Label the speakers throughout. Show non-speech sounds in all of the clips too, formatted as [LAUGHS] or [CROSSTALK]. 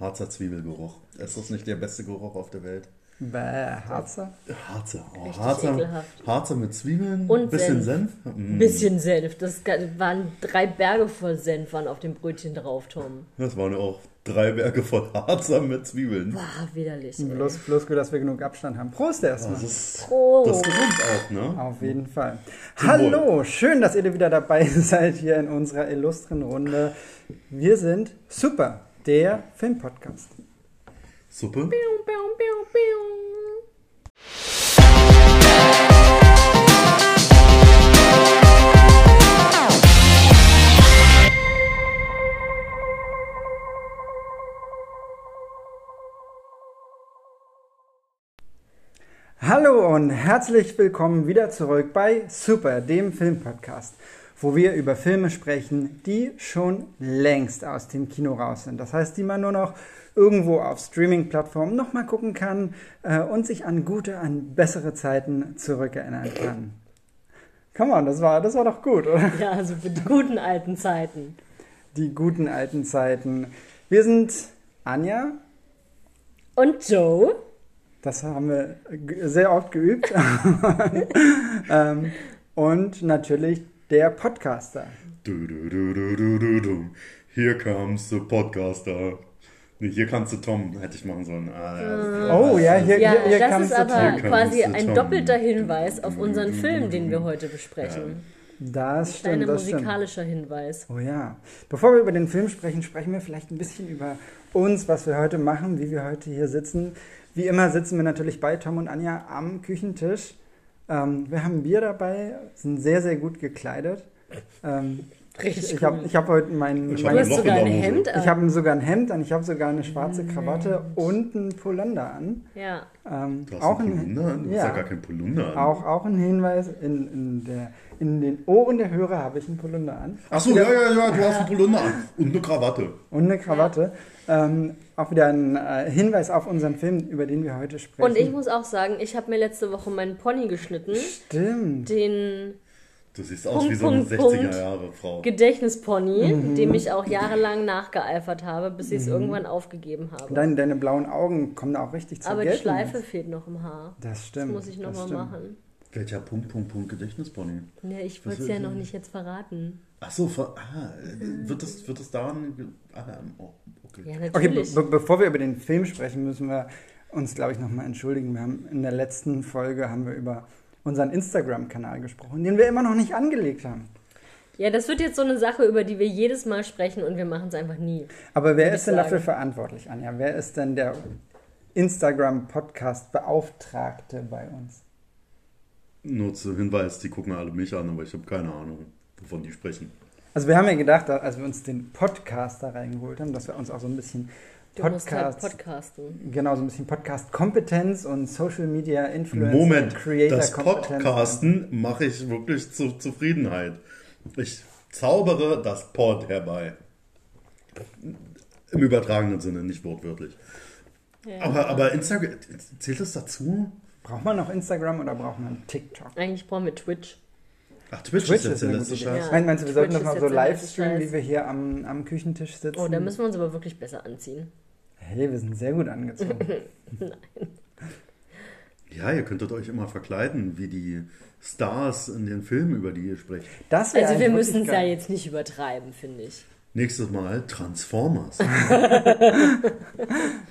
Speaker 1: Harzer Zwiebelgeruch. Ist das nicht der beste Geruch auf der Welt?
Speaker 2: Bäh, Harzer.
Speaker 1: Harzer. Oh, Harzer. Harzer mit Zwiebeln,
Speaker 3: Und
Speaker 1: bisschen
Speaker 3: Senf.
Speaker 1: Senf.
Speaker 3: Ein
Speaker 1: Mm.
Speaker 3: bisschen Senf. Das waren drei Berge voll Senf waren auf dem Brötchen drauf, Tom.
Speaker 1: Das waren auch drei Berge voll Harzer mit Zwiebeln.
Speaker 3: Boah, widerlich. ey.
Speaker 2: Bloß, bloß gut, dass wir genug Abstand haben. Prost erstmal.
Speaker 1: Das ist,
Speaker 3: Oh.
Speaker 1: das ist gesund auch, ne?
Speaker 2: Auf jeden Fall.
Speaker 1: Zum
Speaker 2: Hallo, schön, dass ihr wieder dabei [LAUGHS] seid hier in unserer illustren Runde. Wir sind Super, der Filmpodcast.
Speaker 1: Suppe?
Speaker 3: Piu, piu, piu, piu.
Speaker 2: Hallo und herzlich willkommen wieder zurück bei Super, dem Filmpodcast, wo wir über Filme sprechen, die schon längst aus dem Kino raus sind. Das heißt, die man nur noch irgendwo auf Streaming-Plattformen nochmal gucken kann äh, und sich an gute, an bessere Zeiten zurückerinnern kann. Come on, das war, das war doch gut, oder?
Speaker 3: Ja, also für die guten alten Zeiten.
Speaker 2: Die guten alten Zeiten. Wir sind Anja,
Speaker 3: Und Joe?
Speaker 2: Das haben wir sehr oft geübt. [LAUGHS] ähm, und natürlich der Podcaster.
Speaker 1: Du, du, du, du, du, du, du. Here comes the podcaster. Nee, hier kannst du Tom, hätte ich machen sollen. Ah, ja.
Speaker 2: Oh ja, hier,
Speaker 3: Ja,
Speaker 2: hier, hier
Speaker 3: das
Speaker 2: kannst
Speaker 3: ist aber quasi ein
Speaker 1: Tom.
Speaker 3: doppelter Hinweis auf unseren Film, den wir heute besprechen.
Speaker 2: Das stimmt, das stimmt.
Speaker 3: musikalischer Hinweis.
Speaker 2: Oh ja. Bevor wir über den Film sprechen, sprechen wir vielleicht ein bisschen über uns, was wir heute machen, wie wir heute hier sitzen. Wie immer sitzen wir natürlich bei Tom und Anja am Küchentisch. Ähm, wir haben Bier dabei, sind sehr, sehr gut gekleidet. Ähm,
Speaker 3: Richtig
Speaker 2: ich
Speaker 3: cool.
Speaker 2: habe ich hab heute mein,
Speaker 1: Ich
Speaker 2: mein
Speaker 3: hast
Speaker 1: Loch in
Speaker 3: sogar ein. Hemd an.
Speaker 2: Ich habe sogar ein Hemd an, ich habe sogar eine schwarze Krawatte und einen Polunder an.
Speaker 3: ja.
Speaker 2: Ähm,
Speaker 1: Du hast
Speaker 2: auch,
Speaker 1: einen
Speaker 2: ein,
Speaker 1: Polunder an? Du hast
Speaker 2: ja,
Speaker 1: ja gar keinen Polunder an.
Speaker 2: auch, auch ein Hinweis, in, in, der, in den Ohren der Hörer habe ich einen Polunder an.
Speaker 1: Achso, ja, ja, ja, du hast einen Polunder an. Und eine Krawatte.
Speaker 2: Und eine Krawatte. Ähm, auch wieder ein äh, Hinweis auf unseren Film, über den wir heute sprechen.
Speaker 3: Und ich muss auch sagen, ich habe mir letzte Woche meinen Pony geschnitten.
Speaker 2: Stimmt.
Speaker 3: Den
Speaker 1: Du siehst aus
Speaker 3: Punkt,
Speaker 1: wie so eine
Speaker 3: Punkt, Punkt.
Speaker 1: 60er-Jahre-Frau.
Speaker 3: Gedächtnispony,
Speaker 2: Mhm.
Speaker 3: dem ich auch jahrelang nachgeeifert habe, bis ich es irgendwann aufgegeben habe.
Speaker 2: Deine, deine blauen Augen kommen da auch richtig zur
Speaker 3: Aber die
Speaker 2: Geltung
Speaker 3: Schleife
Speaker 2: jetzt.
Speaker 3: fehlt noch im Haar.
Speaker 2: Das
Speaker 3: Das
Speaker 2: stimmt.
Speaker 3: muss ich
Speaker 2: das
Speaker 3: nochmal machen.
Speaker 1: Welcher Punkt, Punkt, Punkt Gedächtnispony?
Speaker 3: Ja, ich wollte es ja noch nicht jetzt verraten.
Speaker 1: Achso, ver- ah, äh, wird das, wird das daran. ge- Ah, oh, okay.
Speaker 3: Ja,
Speaker 2: Okay, be bevor wir über den Film sprechen, müssen wir uns, glaube ich, nochmal entschuldigen. Wir haben in der letzten Folge haben wir über unseren Instagram-Kanal gesprochen, den wir immer noch nicht angelegt haben.
Speaker 3: Ja, das wird jetzt so eine Sache, über die wir jedes Mal sprechen und wir machen es einfach nie.
Speaker 2: Aber wer ist denn
Speaker 3: sagen.
Speaker 2: dafür verantwortlich, Anja? Wer ist denn der Instagram-Podcast-Beauftragte bei uns?
Speaker 1: Nur zu Hinweis, die gucken alle mich an, aber ich habe keine Ahnung, wovon die sprechen.
Speaker 2: Also wir haben ja gedacht, als wir uns den Podcaster reingeholt haben, dass wir uns auch so ein bisschen
Speaker 3: Du musst halt
Speaker 2: Podcast,
Speaker 3: podcasten.
Speaker 2: genau so ein bisschen Podcast-Kompetenz und Social Media Influencer
Speaker 1: Moment,
Speaker 2: Creator
Speaker 1: das Podcasten mache ich wirklich zur Zufriedenheit. Ich zaubere das Pod herbei. Im übertragenen Sinne, nicht wortwörtlich.
Speaker 3: Ja.
Speaker 1: Aber, aber Instagram, zählt das dazu?
Speaker 2: Braucht man noch Instagram oder braucht man TikTok?
Speaker 3: Eigentlich brauchen wir Twitch.
Speaker 1: Ach, Twitch,
Speaker 2: Twitch
Speaker 1: ist jetzt
Speaker 2: ist
Speaker 1: der
Speaker 2: eine
Speaker 1: letzte
Speaker 2: gute
Speaker 1: Scheiß.
Speaker 3: Ja.
Speaker 2: Mein, meinst du, wir sollten
Speaker 3: Twitch
Speaker 2: das mal so live streamen, wie wir hier am, am Küchentisch sitzen?
Speaker 3: Oh, da müssen wir uns aber wirklich besser anziehen.
Speaker 2: Hey, wir sind sehr gut angezogen. [LAUGHS]
Speaker 1: Ja, ihr könntet euch immer verkleiden, wie die Stars in den Filmen, über die ihr sprecht.
Speaker 2: Das
Speaker 3: Also wir müssen es ja jetzt nicht übertreiben, finde ich.
Speaker 1: Nächstes Mal Transformers. [LAUGHS]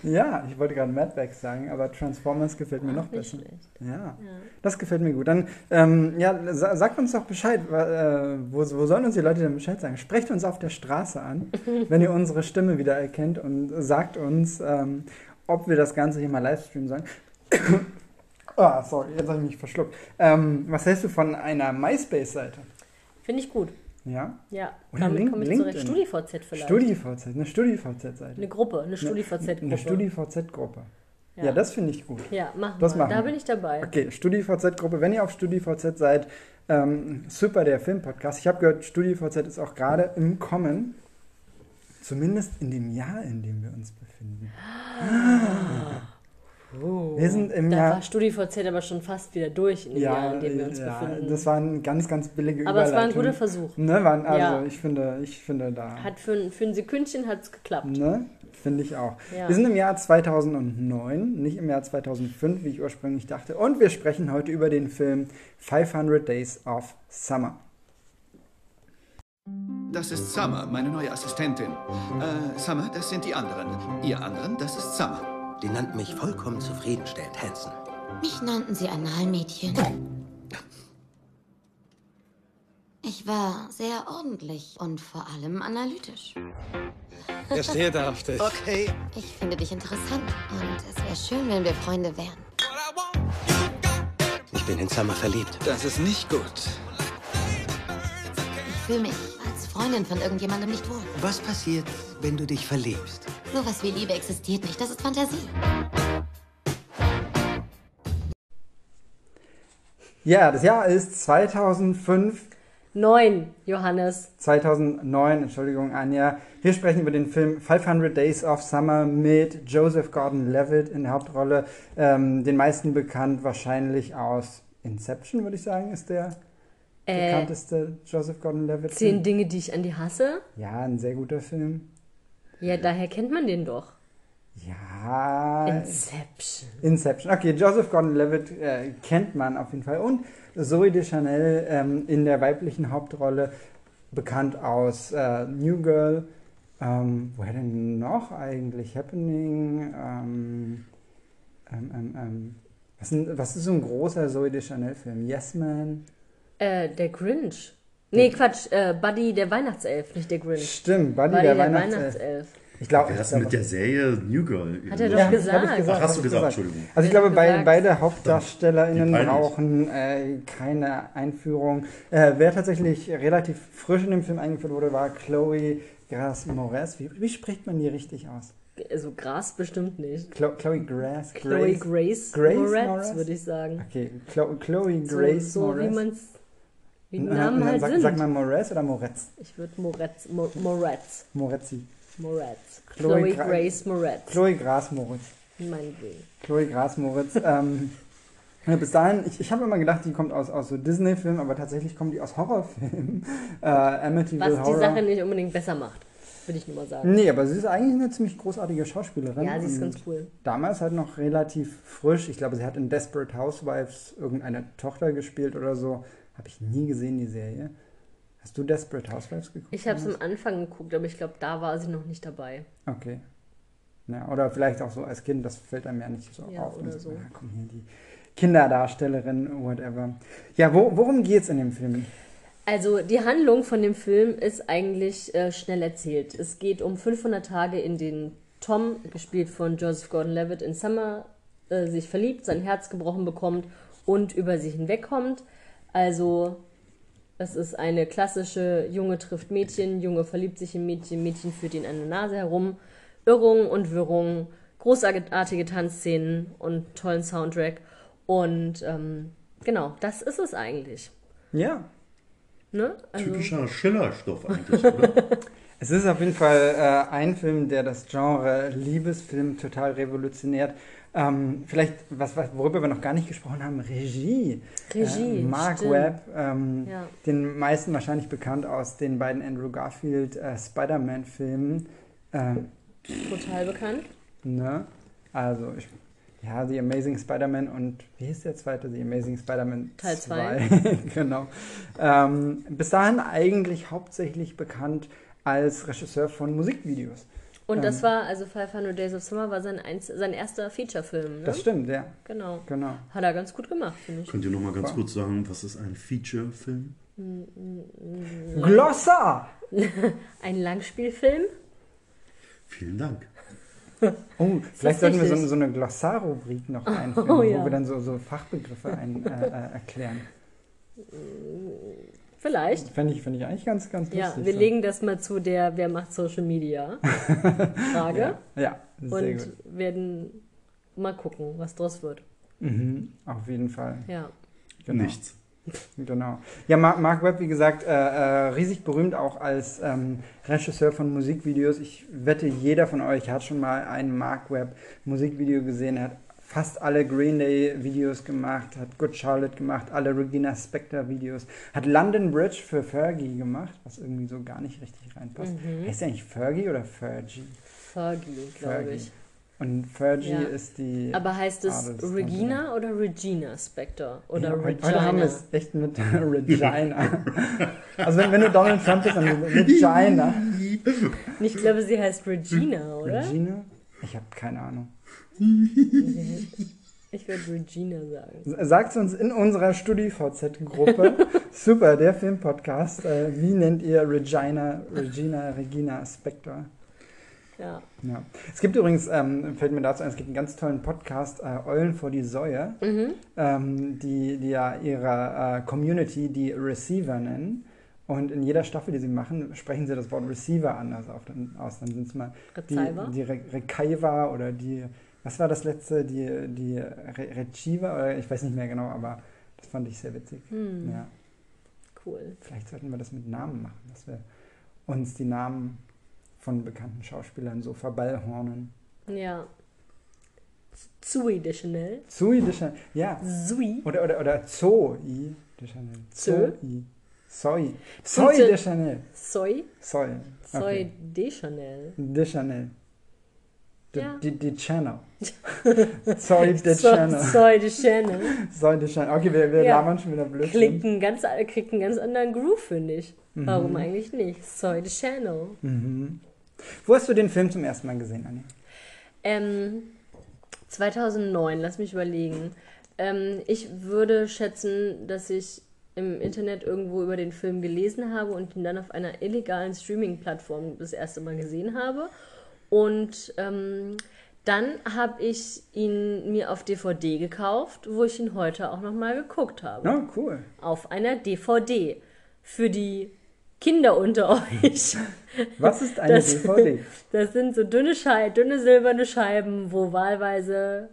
Speaker 2: Ja, ich wollte gerade Mad Max sagen, aber Transformers gefällt mir noch besser. Ja,
Speaker 3: Ja.
Speaker 2: das gefällt mir gut. Dann, ähm, ja, sa sagt uns doch Bescheid. Äh, wo, wo sollen uns die Leute denn Bescheid sagen? Sprecht uns auf der Straße an, [LAUGHS] wenn ihr unsere Stimme wieder erkennt und sagt uns, ähm, ob wir das Ganze hier mal live streamen sollen. [COUGHS] Ah, sorry, jetzt habe ich mich verschluckt. Ähm, was hältst du von einer MySpace-Seite?
Speaker 3: Finde ich gut.
Speaker 2: Ja?
Speaker 3: Ja,
Speaker 2: Oder
Speaker 3: damit
Speaker 2: Link-
Speaker 3: komme ich zurecht.
Speaker 2: LinkedIn.
Speaker 3: StudiVZ vielleicht.
Speaker 2: StudiVZ, eine StudiVZ-Seite.
Speaker 3: Eine Gruppe, eine StudiVZ-Gruppe.
Speaker 2: Eine StudiVZ-Gruppe. Ja.
Speaker 3: Ja.
Speaker 2: das finde ich gut.
Speaker 3: Ja, machen
Speaker 2: Das
Speaker 3: wir.
Speaker 2: machen
Speaker 3: da bin ich dabei.
Speaker 2: Okay, StudiVZ-Gruppe. Wenn ihr auf StudiVZ seid, ähm, super der Filmpodcast. Ich habe gehört, StudiVZ ist auch gerade im Kommen. Zumindest in dem Jahr, in dem wir uns befinden.
Speaker 3: Oh.
Speaker 2: Wir sind im
Speaker 3: da
Speaker 2: Jahr-
Speaker 3: war StudiVZ aber schon fast wieder durch in dem Jahr, in dem wir uns
Speaker 2: ja,
Speaker 3: befinden.
Speaker 2: das war eine ganz, ganz billige
Speaker 3: aber es war ein guter Versuch.
Speaker 2: Ne, waren, also
Speaker 3: Ja.
Speaker 2: ich finde, ich finde da.
Speaker 3: Hat für, ein- für ein Sekündchen hat es geklappt.
Speaker 2: Ne? Finde ich auch.
Speaker 3: Ja.
Speaker 2: Wir sind im Jahr 2009, nicht im Jahr 2005, wie ich ursprünglich dachte. Und wir sprechen heute über den Film 500 Days of Summer.
Speaker 4: Das ist Summer, meine neue Assistentin. Äh, Summer, das sind die anderen. Ihr anderen, das ist Summer.
Speaker 5: Die nannten mich vollkommen zufriedenstellend, Hansen.
Speaker 6: Mich nannten sie Analmädchen. Ich war sehr ordentlich und vor allem analytisch.
Speaker 7: Er steht auf dich.
Speaker 5: Okay.
Speaker 6: Ich finde dich interessant und es wäre schön, wenn wir Freunde wären.
Speaker 5: Ich bin in Summer verliebt.
Speaker 4: Das ist nicht gut.
Speaker 6: Ich fühle mich Freundin von irgendjemandem nicht wohl.
Speaker 5: Was passiert, wenn du dich verliebst?
Speaker 6: Sowas wie Liebe existiert nicht, das ist Fantasie.
Speaker 2: Ja, das Jahr ist 2005,
Speaker 3: Neun, Johannes.
Speaker 2: 2009, Entschuldigung, Anja. Wir sprechen über den Film 500 Days of Summer mit Joseph Gordon-Levitt in der Hauptrolle. Ähm, den meisten bekannt wahrscheinlich aus Inception, würde ich sagen, ist der
Speaker 3: Äh,
Speaker 2: bekannteste Joseph Gordon-Levitt.
Speaker 3: zehn. Dinge, die ich an die hasse.
Speaker 2: Ja, ein sehr guter Film.
Speaker 3: Ja, daher kennt man den doch.
Speaker 2: Ja,
Speaker 3: Inception.
Speaker 2: Inception. Okay, Joseph Gordon-Levitt äh, kennt man auf jeden Fall. Und Zoe Deschanel ähm, in der weiblichen Hauptrolle, bekannt aus äh, New Girl. Ähm, woher denn noch eigentlich? Happening. Ähm, ähm, ähm, ähm, was, ist- was ist so ein großer Zoe Deschanel-Film? Yes Man?
Speaker 3: Äh, der Grinch. Nee, Quatsch, äh, Buddy der Weihnachtself, nicht der Grinch.
Speaker 2: Stimmt, Buddy,
Speaker 3: Buddy
Speaker 2: der,
Speaker 3: der
Speaker 2: Weihnachtself.
Speaker 3: Weihnachtself.
Speaker 2: Ich glaube,
Speaker 1: denn mit der Serie New Girl?
Speaker 3: Hat er doch
Speaker 2: Ja,
Speaker 3: gesagt.
Speaker 2: hab ich gesagt.
Speaker 1: Ach, hast du gesagt, Entschuldigung.
Speaker 2: Also ich glaube, beide, beide HauptdarstellerInnen
Speaker 1: Wie
Speaker 2: brauchen äh, keine Einführung. Äh, wer tatsächlich relativ frisch in dem Film eingeführt wurde, war Chloe Grace Moretz. Wie, wie spricht man die richtig aus?
Speaker 3: Also Gras bestimmt nicht.
Speaker 2: Chlo Chloe Grace?
Speaker 3: Chloe Grace,
Speaker 2: Grace
Speaker 3: Moretz, würde ich sagen.
Speaker 2: Okay, Chlo Chloe
Speaker 3: So,
Speaker 2: Grace
Speaker 3: so wie
Speaker 2: Moretz.
Speaker 3: man es, wie die
Speaker 2: dann-
Speaker 3: Namen halt
Speaker 2: sag,
Speaker 3: sind.
Speaker 2: Sag mal Moretz oder Moretz?
Speaker 3: ich würde Moretz, Mo, Moretz,
Speaker 2: Moretzi.
Speaker 3: Moretz.
Speaker 2: Chloe
Speaker 3: Chloe,
Speaker 2: Gra-
Speaker 3: Grace Moretz.
Speaker 2: Chloe Grace Moretz.
Speaker 3: Meinetwegen.
Speaker 2: Chloe Grace Moritz. [LAUGHS] ähm, ja, bis dahin, ich, ich habe immer gedacht, die kommt aus, aus so Disney-Filmen, aber tatsächlich kommt die aus Horrorfilmen. [LAUGHS] Äh, Amityville
Speaker 3: Was die
Speaker 2: Horror.
Speaker 3: Sache nicht unbedingt besser macht, würde ich nur mal sagen.
Speaker 2: Nee, aber sie ist eigentlich eine ziemlich großartige Schauspielerin.
Speaker 3: Ja, sie ist ganz cool.
Speaker 2: Damals halt noch relativ frisch. Ich glaube, sie hat in Desperate Housewives irgendeine Tochter gespielt oder so. Habe ich nie gesehen, die Serie. Hast du Desperate Housewives geguckt?
Speaker 3: Ich habe es am Anfang geguckt, aber ich glaube, da war sie noch nicht dabei.
Speaker 2: Okay. Ja, oder vielleicht auch so als Kind, das fällt einem ja nicht so
Speaker 3: Ja,
Speaker 2: auf.
Speaker 3: oder so.
Speaker 2: Ja, komm hier, die Kinderdarstellerin, whatever. Ja, wo, worum geht's in dem Film?
Speaker 3: Also die Handlung von dem Film ist eigentlich äh, schnell erzählt. Es geht um 500 Tage, in denen Tom, gespielt von Joseph Gordon-Levitt, in Summer äh, sich verliebt, sein Herz gebrochen bekommt und über sie hinwegkommt. Also es ist eine klassische Junge trifft Mädchen, Junge verliebt sich in Mädchen, Mädchen führt ihn an der Nase herum. Irrungen und Wirrungen, großartige Tanzszenen und tollen Soundtrack. Und ähm, genau, das ist es eigentlich.
Speaker 2: Ja,
Speaker 3: Ne? Also,
Speaker 1: Typischer Schiller-Stoff eigentlich, oder? [LAUGHS]
Speaker 2: es ist auf jeden Fall äh, ein Film, der das Genre Liebesfilm total revolutioniert. Ähm, vielleicht, was, was, worüber wir noch gar nicht gesprochen haben, Regie.
Speaker 3: Regie,
Speaker 2: Äh, Mark
Speaker 3: stimmt.
Speaker 2: Webb, ähm,
Speaker 3: Ja.
Speaker 2: den meisten wahrscheinlich bekannt aus den beiden Andrew Garfield äh, Spider-Man-Filmen. Ähm,
Speaker 3: total bekannt.
Speaker 2: Ne? Also, ich, ja, The Amazing Spider-Man und wie hieß der zweite? The Amazing Spider-Man
Speaker 3: Teil
Speaker 2: 2. [LAUGHS] genau. Ähm, bis dahin eigentlich hauptsächlich bekannt als Regisseur von Musikvideos.
Speaker 3: Und das
Speaker 2: Ähm.
Speaker 3: war, also 500 Days of Summer war sein, einz sein erster Feature-Film. Ne?
Speaker 2: Das stimmt, ja.
Speaker 3: Genau.
Speaker 2: Genau.
Speaker 3: Hat er ganz gut gemacht, finde ich.
Speaker 1: Könnt ihr noch mal ganz kurz sagen, was ist ein Feature-Film?
Speaker 2: Glossar! [LAUGHS]
Speaker 3: Ein Langspielfilm?
Speaker 1: Vielen Dank.
Speaker 2: Oh, [LAUGHS] vielleicht sollten wir so, so eine Glossar-Rubrik noch einführen,
Speaker 3: Oh,
Speaker 2: wo
Speaker 3: ja.
Speaker 2: wir dann so, so Fachbegriffe ein, äh, äh, erklären. [LAUGHS]
Speaker 3: Vielleicht.
Speaker 2: Fände ich, fänd ich eigentlich ganz, ganz
Speaker 3: Ja,
Speaker 2: lustig.
Speaker 3: wir
Speaker 2: so.
Speaker 3: legen das mal zu der Wer macht Social Media Frage [LAUGHS]
Speaker 2: Ja, ja sehr
Speaker 3: und
Speaker 2: gut.
Speaker 3: werden mal gucken, was draus wird.
Speaker 2: Mhm, auf jeden Fall.
Speaker 3: Ja.
Speaker 2: Genau.
Speaker 1: Nichts. [LAUGHS]
Speaker 2: Genau. Ja, Mark, Mark Webb, wie gesagt, äh, äh, riesig berühmt auch als ähm, Regisseur von Musikvideos. Ich wette, jeder von euch hat schon mal ein Mark Webb Musikvideo gesehen. Er hat fast alle Green Day Videos gemacht, hat Good Charlotte gemacht, alle Regina Spektor Videos, hat London Bridge für Fergie gemacht, was irgendwie so gar nicht richtig reinpasst. Heißt der eigentlich Fergie oder Fergie?
Speaker 3: Fergie, glaube ich.
Speaker 2: Und Fergie
Speaker 3: Ja.
Speaker 2: ist die.
Speaker 3: Aber heißt es
Speaker 2: Adelsdame.
Speaker 3: Regina oder Regina Spector? Oder
Speaker 2: Ja,
Speaker 3: Regina?
Speaker 2: heute haben wir es echt mit [LAUGHS] Regina. also wenn, wenn du Donald Trump bist, dann Regina.
Speaker 3: Ich glaube, sie heißt Regina, oder?
Speaker 2: Regina? Ich habe keine Ahnung. [LAUGHS]
Speaker 3: Ich würde Regina sagen.
Speaker 2: Sagt uns in unserer StudiVZ-Gruppe, [LAUGHS] super, der Filmpodcast, äh, wie nennt ihr Regina, Regina, Regina Spector?
Speaker 3: Ja.
Speaker 2: Ja. Es gibt übrigens, ähm, fällt mir dazu ein, es gibt einen ganz tollen Podcast, äh, Eulen vor die Säue, ähm, die, die ja ihre äh, Community die Receiver nennen. Und in jeder Staffel, die sie machen, sprechen sie das Wort Receiver anders auf, aus. Dann sind es mal die,
Speaker 3: Receiver?
Speaker 2: die Re Receiver oder die, was war das letzte, die, die Re Receiver, oder ich weiß nicht mehr genau, aber das fand ich sehr witzig.
Speaker 3: Hm,
Speaker 2: Ja,
Speaker 3: cool.
Speaker 2: vielleicht sollten wir das mit Namen machen, dass wir uns die Namen von bekannten Schauspielern so verballhornen.
Speaker 3: Ja. Zui de Chanel.
Speaker 2: Zooey de Chanel, ja.
Speaker 3: Zui.
Speaker 2: Oder, oder, oder Zoe de Chanel. Zoe. Soy. Soy de Chanel.
Speaker 3: Soy.
Speaker 2: Soy.
Speaker 3: Soy
Speaker 2: Okay.
Speaker 3: de Chanel.
Speaker 2: De Chanel. De,
Speaker 3: Ja.
Speaker 2: die, die Channel. [LAUGHS] Soy de
Speaker 3: So,
Speaker 2: Channel.
Speaker 3: Soy de Chanel.
Speaker 2: Soy de Chanel. Okay, wir, wir
Speaker 3: Ja.
Speaker 2: labern schon wieder blöd.
Speaker 3: Klingt einen ganz, kriegt einen ganz anderen Groove, finde ich.
Speaker 2: Mhm.
Speaker 3: Warum eigentlich nicht? Soy de Chanel.
Speaker 2: Wo hast du den Film zum ersten Mal gesehen, Anni?
Speaker 3: Ähm, 2009, lass mich überlegen. Ähm, ich würde schätzen, dass ich im Internet irgendwo über den Film gelesen habe und ihn dann auf einer illegalen Streaming-Plattform das erste Mal gesehen habe. Und ähm, dann habe ich ihn mir auf DVD gekauft, wo ich ihn heute auch nochmal geguckt habe.
Speaker 2: Oh, cool.
Speaker 3: Auf einer DVD. Für die Kinder unter [LAUGHS] euch.
Speaker 2: Was ist eine
Speaker 3: Das-
Speaker 2: DVD? [LAUGHS]
Speaker 3: Das sind so dünne, Schei dünne silberne Scheiben, wo wahlweise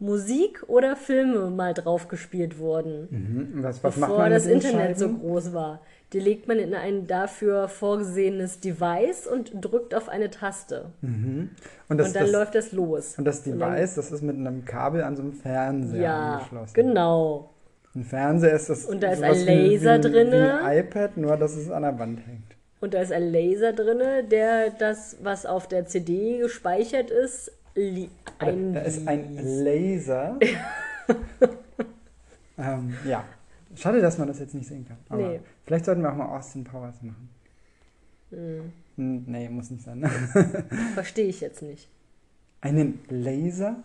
Speaker 3: Musik oder Filme mal drauf gespielt wurden,
Speaker 2: Mhm. Was, was macht
Speaker 3: bevor
Speaker 2: man
Speaker 3: das Internet so
Speaker 2: Scheiben?
Speaker 3: groß war. Die legt man in ein dafür vorgesehenes Device und drückt auf eine Taste.
Speaker 2: Und das,
Speaker 3: und dann
Speaker 2: das,
Speaker 3: läuft das los.
Speaker 2: und das Device, das ist mit einem Kabel an so einem Fernseher
Speaker 3: Ja,
Speaker 2: angeschlossen.
Speaker 3: genau.
Speaker 2: Ein Fernseher ist das
Speaker 3: Und da ist ein Laser.
Speaker 2: Wie ein iPad, nur dass es an der Wand hängt.
Speaker 3: Und da ist ein Laser drinne, der das, was auf der CD gespeichert ist, ein
Speaker 2: da ist ein Laser. [LAUGHS] ähm, ja. Schade, dass man das jetzt nicht sehen kann. Aber
Speaker 3: Nee.
Speaker 2: Vielleicht sollten wir auch mal Austin Powers machen.
Speaker 3: Hm,
Speaker 2: Hm, Nee, muss nicht sein. [LAUGHS]
Speaker 3: Verstehe ich jetzt nicht.
Speaker 2: Einen Laser?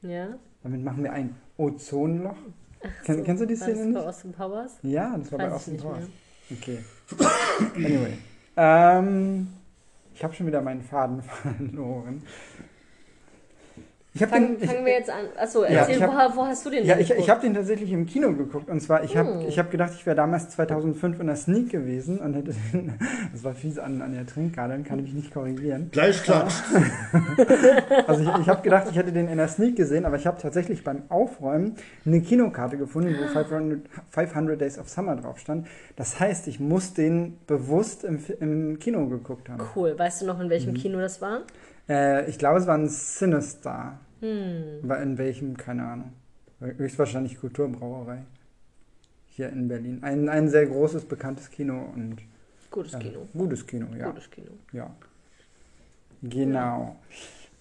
Speaker 3: Ja?
Speaker 2: Damit machen wir ein Ozonloch. Kenn, kennst du die Szene
Speaker 3: das
Speaker 2: nicht?
Speaker 3: bei Austin Powers?
Speaker 2: Ja, das war bei
Speaker 3: Weiß ich
Speaker 2: Austin Powers.
Speaker 3: mehr.
Speaker 2: Okay. [COUGHS] Anyway. Ähm, ich habe schon wieder meinen Faden [LAUGHS] verloren. Ich habe
Speaker 3: Fang,
Speaker 2: den. Ich,
Speaker 3: fangen wir jetzt an. Achso,
Speaker 2: Ja,
Speaker 3: erzähl,
Speaker 2: hab-
Speaker 3: wo, wo hast du den
Speaker 2: ja, ich, ich habe den tatsächlich im Kino geguckt. Und zwar, ich habe
Speaker 3: Hm.
Speaker 2: ich hab gedacht, ich wäre damals 2005 in der Sneak gewesen und hätte den. [LAUGHS] Das war fies an, an der Trinkkarte, dann kann ich mich nicht korrigieren.
Speaker 1: Gleich klatscht. [LAUGHS]
Speaker 2: Also ich, ich habe gedacht, ich hätte den in der Sneak gesehen, aber ich habe tatsächlich beim Aufräumen eine Kinokarte gefunden, wo 500, 500 Days of Summer drauf stand. Das heißt, ich muss den bewusst im, im Kino geguckt haben.
Speaker 3: Cool. Weißt du noch, in
Speaker 2: Mhm.
Speaker 3: welchem Kino das war?
Speaker 2: Äh, ich glaube, es war ein Sinister.
Speaker 3: Hm.
Speaker 2: In welchem, keine Ahnung. Höchstwahrscheinlich Kulturbrauerei. Hier in Berlin. Ein, ein sehr großes, bekanntes Kino und
Speaker 3: Gutes
Speaker 2: äh,
Speaker 3: Kino.
Speaker 2: gutes Kino, ja.
Speaker 3: Gutes Kino.
Speaker 2: Ja. Genau.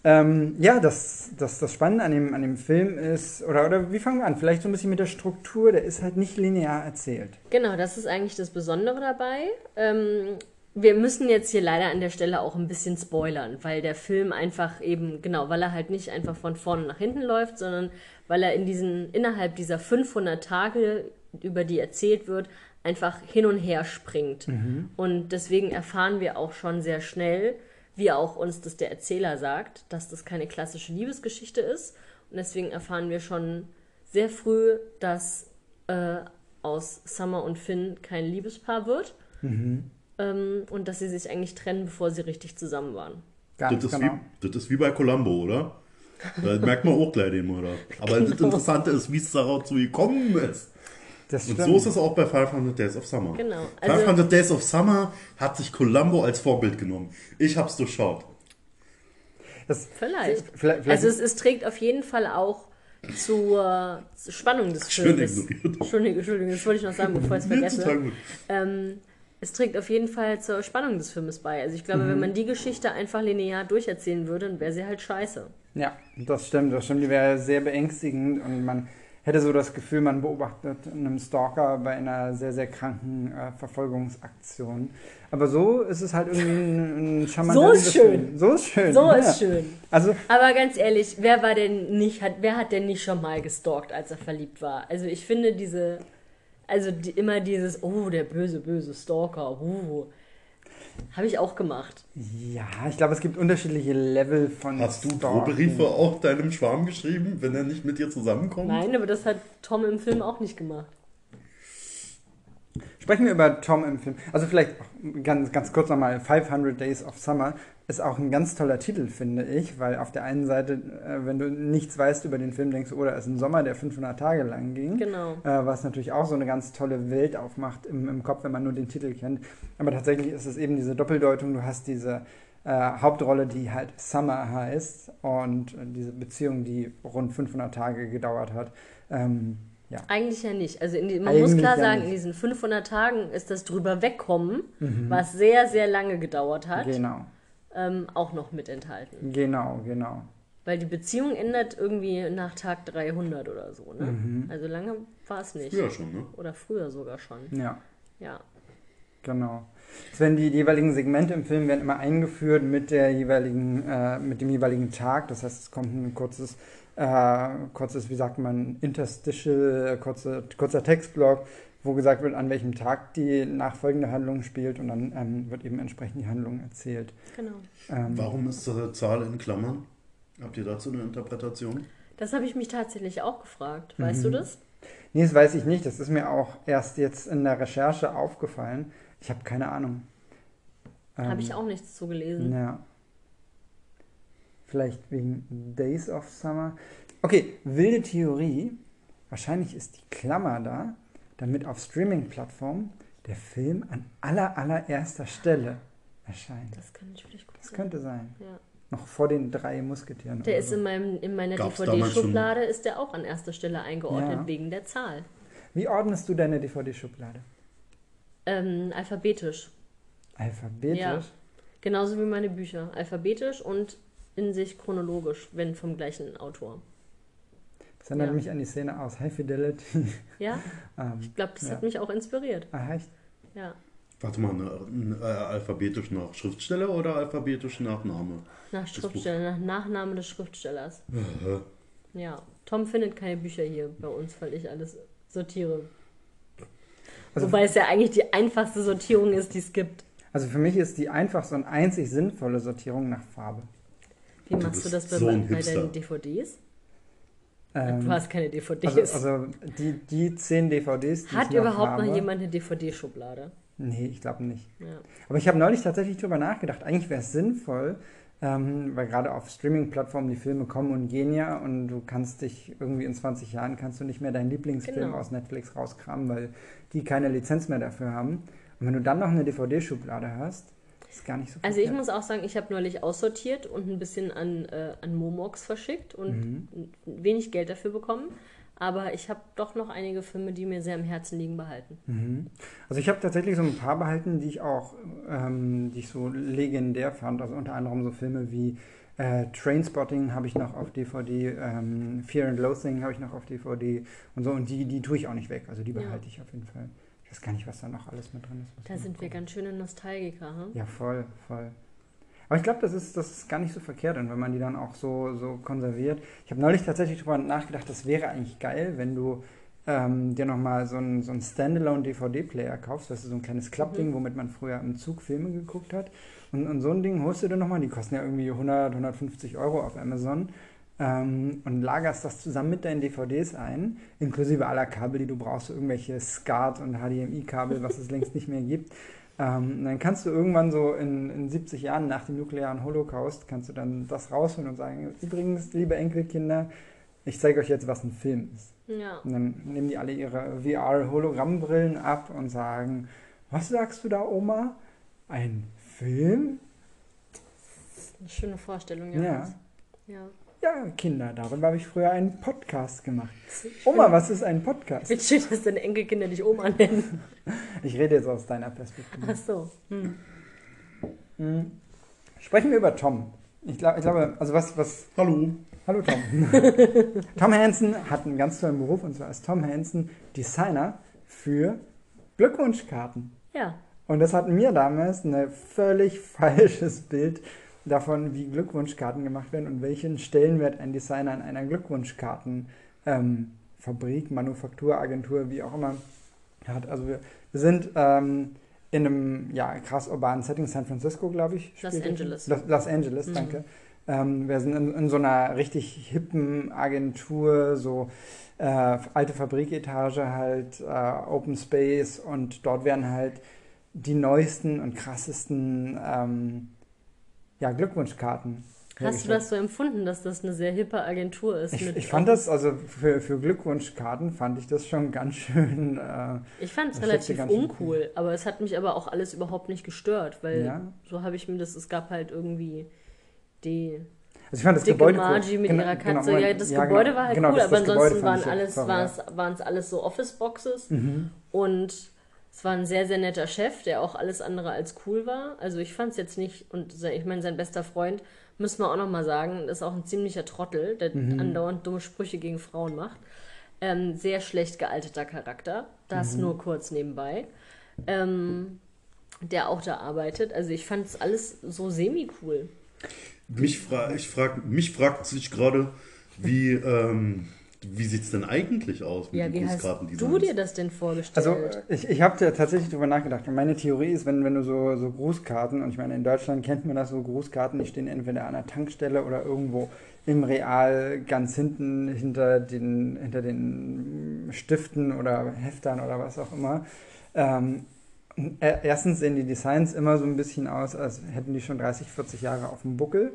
Speaker 2: Ähm, ja, das, das, das Spannende an dem, an dem Film ist, oder, oder wie fangen wir an? Vielleicht so ein bisschen mit der Struktur, der ist halt nicht linear erzählt.
Speaker 3: Genau, das ist eigentlich das Besondere dabei. Ähm, wir müssen jetzt hier leider an der Stelle auch ein bisschen spoilern, weil der Film einfach eben, genau, weil er halt nicht einfach von vorne nach hinten läuft, sondern weil er in diesen, innerhalb dieser 500 Tage, über die erzählt wird, einfach hin und her springt. Und deswegen erfahren wir auch schon sehr schnell, wie auch uns das der Erzähler sagt, dass das keine klassische Liebesgeschichte ist. Und deswegen erfahren wir schon sehr früh, dass äh, aus Summer und Finn kein Liebespaar wird. Ähm, und dass sie sich eigentlich trennen, bevor sie richtig zusammen waren.
Speaker 2: Ganz
Speaker 1: Das ist,
Speaker 2: genau.
Speaker 1: wie, das ist wie bei Columbo, oder? Da merkt man auch gleich den Mörder. Aber [LAUGHS] das Interessante ist, wie es darauf gekommen ist.
Speaker 2: Das
Speaker 1: Und so ist es auch bei 500 Days of Summer.
Speaker 3: Genau. Also,
Speaker 1: 500 Days of Summer hat sich Columbo als Vorbild genommen. Ich hab's durchschaut.
Speaker 2: das,
Speaker 3: vielleicht.
Speaker 2: vielleicht, vielleicht
Speaker 3: Also es, es trägt auf jeden Fall auch zur, zur Spannung des
Speaker 1: Schön
Speaker 3: Films.
Speaker 1: ignoriert.
Speaker 3: Entschuldigung, Entschuldigung, das wollte ich noch sagen, bevor ich es vergesse. Ähm, Es trägt auf jeden Fall zur Spannung des Filmes bei. Also ich glaube,
Speaker 2: Mhm.
Speaker 3: wenn man die Geschichte einfach linear durcherzählen würde, dann wäre sie halt scheiße.
Speaker 2: Ja, das stimmt, das stimmt. Die wäre sehr beängstigend und man hätte so das Gefühl, man beobachtet einen Stalker bei einer sehr, sehr kranken äh, Verfolgungsaktion. Aber so ist es halt irgendwie ein, ein charmanter
Speaker 3: So ist schön.
Speaker 2: So ist schön.
Speaker 3: So
Speaker 2: ja.
Speaker 3: ist schön.
Speaker 2: Also,
Speaker 3: Aber ganz ehrlich, wer war denn nicht, hat, wer hat denn nicht schon mal gestalkt, als er verliebt war? Also ich finde diese, also die, immer dieses, oh, der böse, böse Stalker, uh, habe ich auch gemacht.
Speaker 2: ja, ich glaube, es gibt unterschiedliche Level von
Speaker 1: Hast du. Drohbriefe auch deinem Schwarm geschrieben, wenn er nicht mit dir zusammenkommt?
Speaker 3: Nein, aber das hat Tom im Film auch nicht gemacht.
Speaker 2: Sprechen wir über Tom im Film. Also vielleicht ganz, ganz kurz nochmal, 500 Days of Summer ist auch ein ganz toller Titel, finde ich, weil auf der einen Seite, äh, wenn du nichts weißt über den Film, denkst du, oh, da ist ein Sommer, der 500 Tage lang ging.
Speaker 3: Genau.
Speaker 2: Äh, was natürlich auch so eine ganz tolle Welt aufmacht im, im Kopf, wenn man nur den Titel kennt. Aber tatsächlich ist es eben diese Doppeldeutung, du hast diese äh, Hauptrolle, die halt Summer heißt und diese Beziehung, die rund 500 Tage gedauert hat. Ähm, ja.
Speaker 3: Eigentlich ja nicht. Also in die, man
Speaker 2: Eigentlich
Speaker 3: muss klar
Speaker 2: ja
Speaker 3: sagen,
Speaker 2: nicht.
Speaker 3: in diesen 500 Tagen ist das drüber wegkommen, was sehr, sehr lange gedauert hat,
Speaker 2: Genau,
Speaker 3: ähm, auch noch mit enthalten.
Speaker 2: genau, genau.
Speaker 3: Weil die Beziehung endet irgendwie nach Tag 300 oder so. Ne?
Speaker 2: Mhm.
Speaker 3: Also lange war es nicht.
Speaker 1: Früher schon, ne?
Speaker 3: Oder früher sogar schon.
Speaker 2: Ja.
Speaker 3: Ja.
Speaker 2: Genau. Es werden die jeweiligen Segmente im Film werden immer eingeführt mit der jeweiligen, äh, mit dem jeweiligen Tag. Das heißt, es kommt ein kurzes, äh, kurzes, wie sagt man, Interstitial, äh, kurze, kurzer Textblock, wo gesagt wird, an welchem Tag die nachfolgende Handlung spielt und dann ähm, wird eben entsprechend die Handlung erzählt.
Speaker 3: Genau.
Speaker 2: Ähm,
Speaker 1: Warum ist die Zahl in Klammern? Habt ihr dazu eine Interpretation?
Speaker 3: Das habe ich mich tatsächlich auch gefragt. Weißt
Speaker 2: Mhm.
Speaker 3: du das?
Speaker 2: Nee, das weiß ich nicht. Das ist mir auch erst jetzt in der Recherche aufgefallen. Ich habe keine Ahnung.
Speaker 3: habe
Speaker 2: Ähm,
Speaker 3: ich auch nichts zu gelesen.
Speaker 2: Ja. Vielleicht wegen Days of Summer. Okay, wilde Theorie. Wahrscheinlich ist die Klammer da, damit auf Streaming-Plattformen der Film an aller, allererster Stelle erscheint.
Speaker 3: Das kann natürlich gut
Speaker 2: Das
Speaker 3: sein.
Speaker 2: könnte sein.
Speaker 3: Ja.
Speaker 2: Noch vor den drei Musketieren.
Speaker 3: Der ist
Speaker 2: so.
Speaker 3: in, meinem, in meiner DVD-Schublade, ist der auch an erster Stelle eingeordnet,
Speaker 2: Ja.
Speaker 3: wegen der Zahl.
Speaker 2: Wie ordnest du deine DVD-Schublade?
Speaker 3: Ähm, alphabetisch.
Speaker 2: Alphabetisch?
Speaker 3: Ja. Genauso wie meine Bücher. Alphabetisch und in sich chronologisch, wenn vom gleichen Autor.
Speaker 2: Das erinnert
Speaker 3: Ja.
Speaker 2: mich an die Szene aus High Fidelity. [LAUGHS]
Speaker 3: Ja, [LAUGHS]
Speaker 2: ähm,
Speaker 3: ich glaube, das
Speaker 2: Ja.
Speaker 3: hat mich auch inspiriert.
Speaker 2: ah, echt?
Speaker 3: Ja.
Speaker 1: Warte mal, ne, äh, alphabetisch nach Schriftsteller oder alphabetisch nach Name?
Speaker 3: Nach Schriftsteller, nach Nachname des Schriftstellers. Ja. Tom findet keine Bücher hier bei uns, weil ich alles sortiere.
Speaker 2: Also-
Speaker 3: Wobei es ja eigentlich die einfachste Sortierung ist, die es gibt.
Speaker 2: Also für mich ist die einfachste und einzig sinnvolle Sortierung nach Farbe.
Speaker 3: Wie
Speaker 1: Du
Speaker 3: machst du
Speaker 1: bist
Speaker 3: das bei,
Speaker 1: so
Speaker 3: bei deinen DVDs?
Speaker 2: Ähm,
Speaker 3: du hast keine DVDs.
Speaker 2: Also, also die, die zehn DVDs, die
Speaker 3: Hat überhaupt
Speaker 2: habe,
Speaker 3: noch jemand eine DVD-Schublade?
Speaker 2: Nee, ich glaube nicht.
Speaker 3: Ja.
Speaker 2: Aber ich habe neulich tatsächlich drüber nachgedacht. Eigentlich wäre es sinnvoll, ähm, weil gerade auf Streaming-Plattformen die Filme kommen und gehen ja und du kannst dich irgendwie in 20 Jahren kannst du nicht mehr deinen Lieblingsfilm
Speaker 3: Genau.
Speaker 2: aus Netflix rauskramen, weil die keine Lizenz mehr dafür haben. Und wenn du dann noch eine DVD-Schublade hast, ist gar nicht so
Speaker 3: Also ich muss auch sagen, ich habe neulich aussortiert und ein bisschen an, äh, an Momox verschickt und
Speaker 2: Mhm.
Speaker 3: wenig Geld dafür bekommen. Aber ich habe doch noch einige Filme, die mir sehr am Herzen liegen, behalten.
Speaker 2: Mhm. Also ich habe tatsächlich so ein paar behalten, die ich auch, ähm, die ich so legendär fand. Also unter anderem so Filme wie äh, Trainspotting habe ich noch auf DVD, ähm, Fear and Loathing habe ich noch auf DVD und so. Und die, die tue ich auch nicht weg. Also die
Speaker 3: Ja.
Speaker 2: behalte ich auf jeden Fall. Ich weiß gar nicht, was da noch alles mit drin ist.
Speaker 3: Da sind wir ganz schöne Nostalgiker. Hm?
Speaker 2: Ja, voll, voll. Aber ich glaube, das ist, das ist gar nicht so verkehrt, und wenn man die dann auch so, so konserviert. Ich habe neulich tatsächlich drüber nachgedacht, das wäre eigentlich geil, wenn du ähm, dir nochmal so einen so Standalone-DVD-Player kaufst. Das ist so ein kleines Klappding, womit man früher im Zug Filme geguckt hat. Und, und so ein Ding holst du dir nochmal, die kosten ja irgendwie 100, 150 Euro auf Amazon. Ähm, und lagerst das zusammen mit deinen DVDs ein, inklusive aller Kabel, die du brauchst, so irgendwelche SCART und HDMI-Kabel, was es längst nicht mehr gibt. Ähm, und dann kannst du irgendwann so in, in 70 Jahren nach dem nuklearen Holocaust, kannst du dann das rausholen und sagen, übrigens, liebe Enkelkinder, ich zeige euch jetzt, was ein Film ist.
Speaker 3: Ja.
Speaker 2: Und dann nehmen die alle ihre VR-Hologrammbrillen ab und sagen, was sagst du da, Oma? Ein Film?
Speaker 3: Eine schöne Vorstellung,
Speaker 2: Ja.
Speaker 3: ja. Ja.
Speaker 2: Ja, Kinder, darüber habe ich früher einen Podcast gemacht. Oma, was ist ein Podcast?
Speaker 3: Wie schön, dass deine Enkelkinder dich Oma nennen.
Speaker 2: Ich rede jetzt aus deiner Perspektive.
Speaker 3: Ach so. Hm.
Speaker 2: Sprechen wir über Tom. Ich, glaub, ich glaube, also was, was.
Speaker 1: Hallo.
Speaker 2: Hallo Tom. [LAUGHS] Tom Hansen hat einen ganz tollen Beruf und zwar ist Tom Hansen Designer für Glückwunschkarten.
Speaker 3: Ja.
Speaker 2: Und das hat mir damals ein völlig [LAUGHS] falsches Bild davon, wie Glückwunschkarten gemacht werden und welchen Stellenwert ein Designer in einer Glückwunschkartenfabrik, ähm, Manufakturagentur, wie auch immer hat. Also wir, wir sind ähm, in einem ja, krass urbanen Setting, San Francisco, glaube ich.
Speaker 3: Los Angeles.
Speaker 2: Los, Los Angeles, danke. Ähm, wir sind in, in so einer richtig hippen Agentur, so äh, alte Fabriketage halt, äh, Open Space und dort werden halt die neuesten und krassesten ähm, ja, Glückwunschkarten.
Speaker 3: Hast du das so empfunden, dass das eine sehr hippe Agentur ist?
Speaker 2: Ich, ich fand das, also für, für Glückwunschkarten fand ich das schon ganz schön. Äh,
Speaker 3: Ich fand es relativ
Speaker 2: ganz schön
Speaker 3: uncool, aber es hat mich aber auch alles überhaupt nicht gestört, weil
Speaker 2: Ja.
Speaker 3: so habe ich mir das, es gab halt irgendwie die
Speaker 2: also ich fand das
Speaker 3: dicke
Speaker 2: Gebäude cool.
Speaker 3: Margie mit
Speaker 2: Genau-
Speaker 3: ihrer
Speaker 2: genau,
Speaker 3: Katze.
Speaker 2: Moment,
Speaker 3: ja, das
Speaker 2: ja,
Speaker 3: Gebäude
Speaker 2: genau,
Speaker 3: war halt
Speaker 2: genau,
Speaker 3: cool, aber
Speaker 2: Gebäude
Speaker 3: ansonsten waren alles, war's, waren es alles so Office-Boxes
Speaker 2: Mhm.
Speaker 3: und es war ein sehr, sehr netter Chef, der auch alles andere als cool war. Also ich fand es jetzt nicht, und ich meine, sein bester Freund, müssen wir auch nochmal sagen, ist auch ein ziemlicher Trottel, der
Speaker 2: Mhm.
Speaker 3: andauernd dumme Sprüche gegen Frauen macht. Ähm, sehr schlecht gealteter Charakter, das
Speaker 2: Mhm.
Speaker 3: nur kurz nebenbei. Ähm, der auch da arbeitet. Also ich fand es alles so semi-cool.
Speaker 1: Mich, fra ich frag, mich fragt sich gerade, wie, ähm, wie sieht es denn eigentlich aus mit
Speaker 3: Ja,
Speaker 1: den
Speaker 3: wie hast du dir das denn vorgestellt?
Speaker 2: Also ich, ich habe tatsächlich darüber nachgedacht. Und meine Theorie ist, wenn, wenn du so, so Grußkarten, und ich meine, in Deutschland kennt man das so, Grußkarten, die stehen entweder an der Tankstelle oder irgendwo im Real ganz hinten hinter den, hinter den Stiften oder Heftern oder was auch immer. Ähm, er- erstens sehen die Designs immer so ein bisschen aus, als hätten die schon 30, 40 Jahre auf dem Buckel.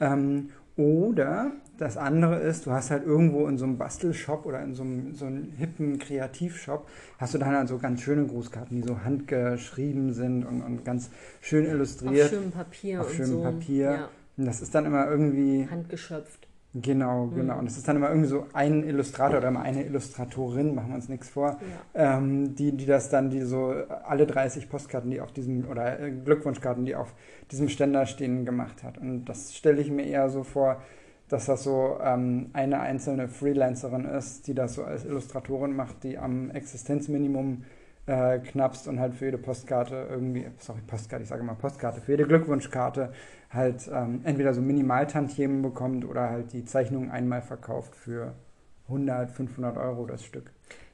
Speaker 2: Ähm, oder das andere ist, du hast halt irgendwo in so einem Bastelshop oder in so einem, so einem hippen Kreativshop, hast du dann halt so ganz schöne Grußkarten, die so handgeschrieben sind und, und ganz schön
Speaker 3: auf
Speaker 2: illustriert.
Speaker 3: schönem Papier
Speaker 2: auf
Speaker 3: und
Speaker 2: schönem
Speaker 3: so.
Speaker 2: Papier.
Speaker 3: Ja,
Speaker 2: Und das ist dann immer irgendwie,
Speaker 3: handgeschöpft.
Speaker 2: Genau, genau. Und das ist dann immer irgendwie so ein Illustrator oder immer eine Illustratorin, machen wir uns nichts vor, ähm, die, die das dann, die so alle 30 Postkarten, die auf diesem, oder äh, Glückwunschkarten, die auf diesem Ständer stehen, gemacht hat. Und das stelle ich mir eher so vor, dass das so ähm, eine einzelne Freelancerin ist, die das so als Illustratorin macht, die am Existenzminimum äh, knappst und halt für jede Postkarte irgendwie, sorry, Postkarte, ich sage immer Postkarte, für jede Glückwunschkarte halt ähm, entweder so Minimaltantiemen bekommt oder halt die Zeichnung einmal verkauft für 100, 500 Euro das Stück.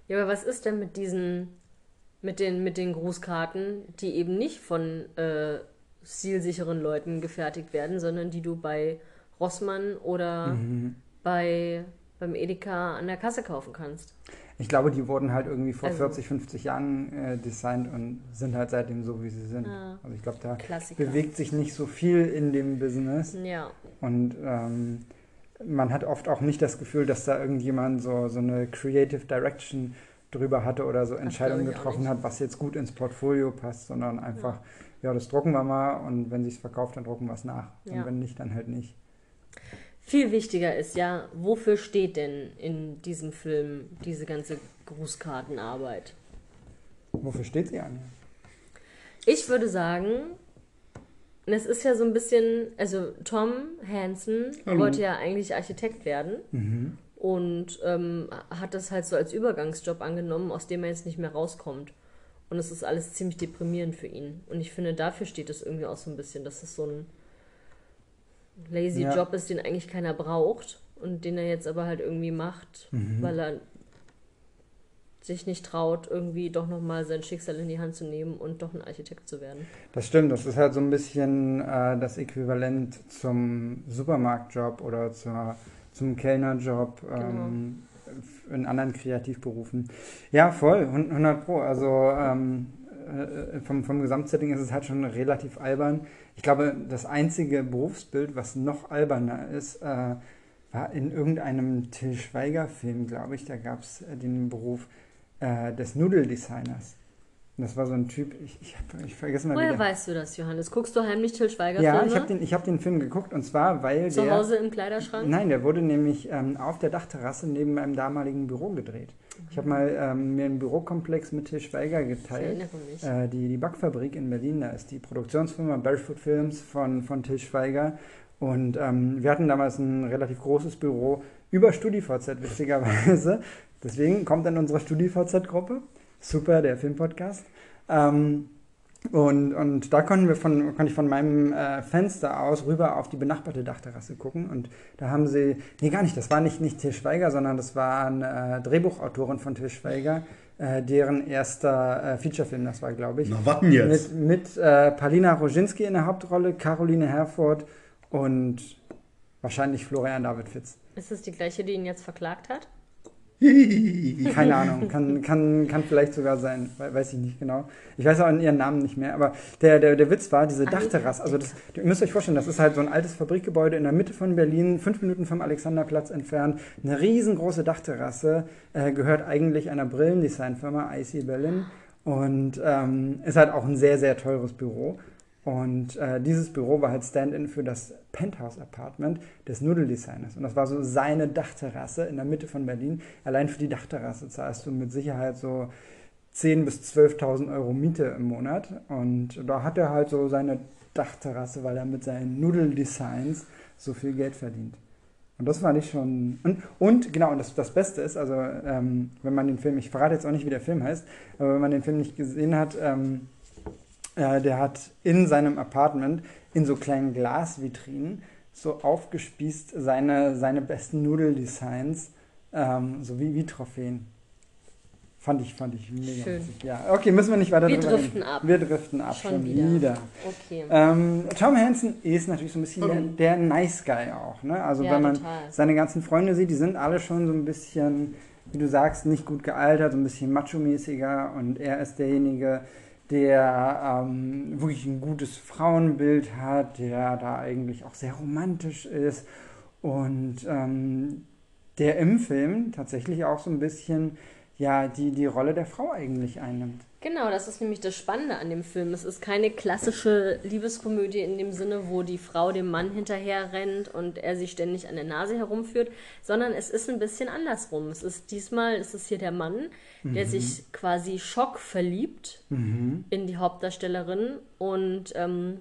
Speaker 3: Ja, aber was ist denn mit diesen, mit den, mit den Grußkarten, die eben nicht von äh, stilsicheren Leuten gefertigt werden, sondern die du bei Rossmann oder
Speaker 2: Mhm.
Speaker 3: bei, beim Edeka an der Kasse kaufen kannst?
Speaker 2: Ich glaube, die wurden halt irgendwie vor
Speaker 3: Also-
Speaker 2: 40, 50 Jahren äh, designt und sind halt seitdem so, wie sie sind.
Speaker 3: Ja.
Speaker 2: Also ich glaube, da
Speaker 3: Klassiker.
Speaker 2: bewegt sich nicht so viel in dem Business.
Speaker 3: Ja,
Speaker 2: Und ähm, man hat oft auch nicht das Gefühl, dass da irgendjemand so, so eine Creative Direction drüber hatte oder so Entscheidungen getroffen hat, was jetzt gut ins Portfolio passt, sondern einfach, ja, das drucken wir mal und wenn sich's verkauft, dann drucken wir es nach.
Speaker 3: Ja.
Speaker 2: Und wenn nicht, dann halt nicht.
Speaker 3: Viel wichtiger ist ja, wofür steht denn in diesem Film diese ganze Grußkartenarbeit?
Speaker 2: Wofür steht sie an?
Speaker 3: Ich würde sagen, es ist ja so ein bisschen, also Tom Hansen
Speaker 1: Hallo.
Speaker 3: wollte ja eigentlich Architekt werden und ähm, hat das halt so als Übergangsjob angenommen, aus dem er jetzt nicht mehr rauskommt. Und es ist alles ziemlich deprimierend für ihn. Und ich finde, dafür steht es irgendwie auch so ein bisschen, dass es so ein lazy
Speaker 2: Ja.
Speaker 3: Job ist, den eigentlich keiner braucht und den er jetzt aber halt irgendwie macht, weil er sich nicht traut, irgendwie doch nochmal sein Schicksal in die Hand zu nehmen und doch ein Architekt zu werden.
Speaker 2: Das stimmt, das ist halt so ein bisschen äh, das Äquivalent zum Supermarktjob oder zur, zum Kellnerjob ähm, in anderen Kreativberufen. Ja, voll, 100 Pro. Also ähm, äh, vom, vom Gesamtsetting ist es halt schon relativ albern. Ich glaube, das einzige Berufsbild, was noch alberner ist, äh, war in irgendeinem Till Schweiger-Film, glaube ich. Da gab es äh, den Beruf äh, des Nudeldesigners. Das war so ein Typ, ich, ich, hab- ich vergesse mal
Speaker 3: Woher
Speaker 2: wieder.
Speaker 3: weißt du das, Johannes? Guckst du heimlich Til Schweiger
Speaker 2: Ja,
Speaker 3: Filme?
Speaker 2: ich habe den, ich hab den Film geguckt und zwar, weil
Speaker 3: Zu
Speaker 2: der...
Speaker 3: Hause im Kleiderschrank?
Speaker 2: Nein, der wurde nämlich ähm, auf der Dachterrasse neben meinem damaligen Büro gedreht. Ich habe mal ähm, mir einen Bürokomplex mit Til Schweiger
Speaker 3: Ich
Speaker 2: geteilt.
Speaker 3: erinnere mich.
Speaker 2: Äh, die, die Backfabrik in Berlin, da ist die Produktionsfirma Barefoot Films von, von Til Schweiger. Und ähm, wir hatten damals ein relativ großes Büro über StudiVZ, witzigerweise. Deswegen kommt dann unsere StudiVZ-Gruppe. Super, der Filmpodcast. Ähm, und, und da konnten wir von, konnte ich von meinem äh, Fenster aus rüber auf die benachbarte Dachterrasse gucken. Und da haben sie, nee, gar nicht, das war nicht, nicht Til Schweiger, sondern das war eine äh, Drehbuchautorin von Til Schweiger, äh, deren erster äh, Featurefilm das war, glaube ich.
Speaker 1: Na, warten jetzt.
Speaker 2: Mit, mit äh, Palina Roginski in der Hauptrolle, Caroline Herford und wahrscheinlich Florian David Fitz.
Speaker 3: Ist es die gleiche, die ihn jetzt verklagt hat? [LAUGHS]
Speaker 2: Keine Ahnung, kann, kann, kann vielleicht sogar sein, we- weiß ich nicht genau. Ich weiß auch ihren Namen nicht mehr, aber der, der, der Witz war, diese Dachterrasse, also das, ihr müsst euch vorstellen, das ist halt so ein altes Fabrikgebäude in der Mitte von Berlin, fünf Minuten vom Alexanderplatz entfernt, eine riesengroße Dachterrasse, äh, gehört eigentlich einer Brillendesignfirma, IC Berlin und ähm, ist halt auch ein sehr, sehr teures Büro. Und äh, dieses Büro war halt Stand-in für das Penthouse-Apartment des Nudeldesigners. Und das war so seine Dachterrasse in der Mitte von Berlin. Allein für die Dachterrasse zahlst du mit Sicherheit so 10.000 bis 12.000 Euro Miete im Monat. Und da hat er halt so seine Dachterrasse, weil er mit seinen Nudeldesigns so viel Geld verdient. Und das fand ich schon. Und, und genau, und das, das Beste ist, also ähm, wenn man den Film, ich verrate jetzt auch nicht, wie der Film heißt, aber wenn man den Film nicht gesehen hat, ähm, äh, der hat in seinem Apartment in so kleinen Glasvitrinen so aufgespießt seine, seine besten Nudeldesigns, ähm, so wie, wie Trophäen. Fand ich, fand ich mega
Speaker 3: Schön.
Speaker 2: witzig. Ja, okay, müssen wir nicht weiter
Speaker 3: Wir
Speaker 2: drüber
Speaker 3: driften
Speaker 2: reden.
Speaker 3: ab.
Speaker 2: Wir driften ab,
Speaker 3: Schon
Speaker 2: schon,
Speaker 3: wieder.
Speaker 2: wieder.
Speaker 3: Okay.
Speaker 2: Ähm, Tom Hansen ist natürlich so ein bisschen der, der Nice Guy auch. Ne? Also
Speaker 3: Ja,
Speaker 2: wenn man
Speaker 3: total.
Speaker 2: seine ganzen Freunde sieht, die sind alle schon so ein bisschen, wie du sagst, nicht gut gealtert, so ein bisschen macho-mäßiger und er ist derjenige, der ähm, wirklich ein gutes Frauenbild hat, der da eigentlich auch sehr romantisch ist und ähm, der im Film tatsächlich auch so ein bisschen ja die, die Rolle der Frau eigentlich einnimmt.
Speaker 3: Genau, das ist nämlich das Spannende an dem Film. Es ist keine klassische Liebeskomödie in dem Sinne, wo die Frau dem Mann hinterher rennt und er sie ständig an der Nase herumführt, sondern es ist ein bisschen andersrum. Es ist diesmal ist es hier der Mann, der sich quasi schock verliebt in die Hauptdarstellerin und ähm,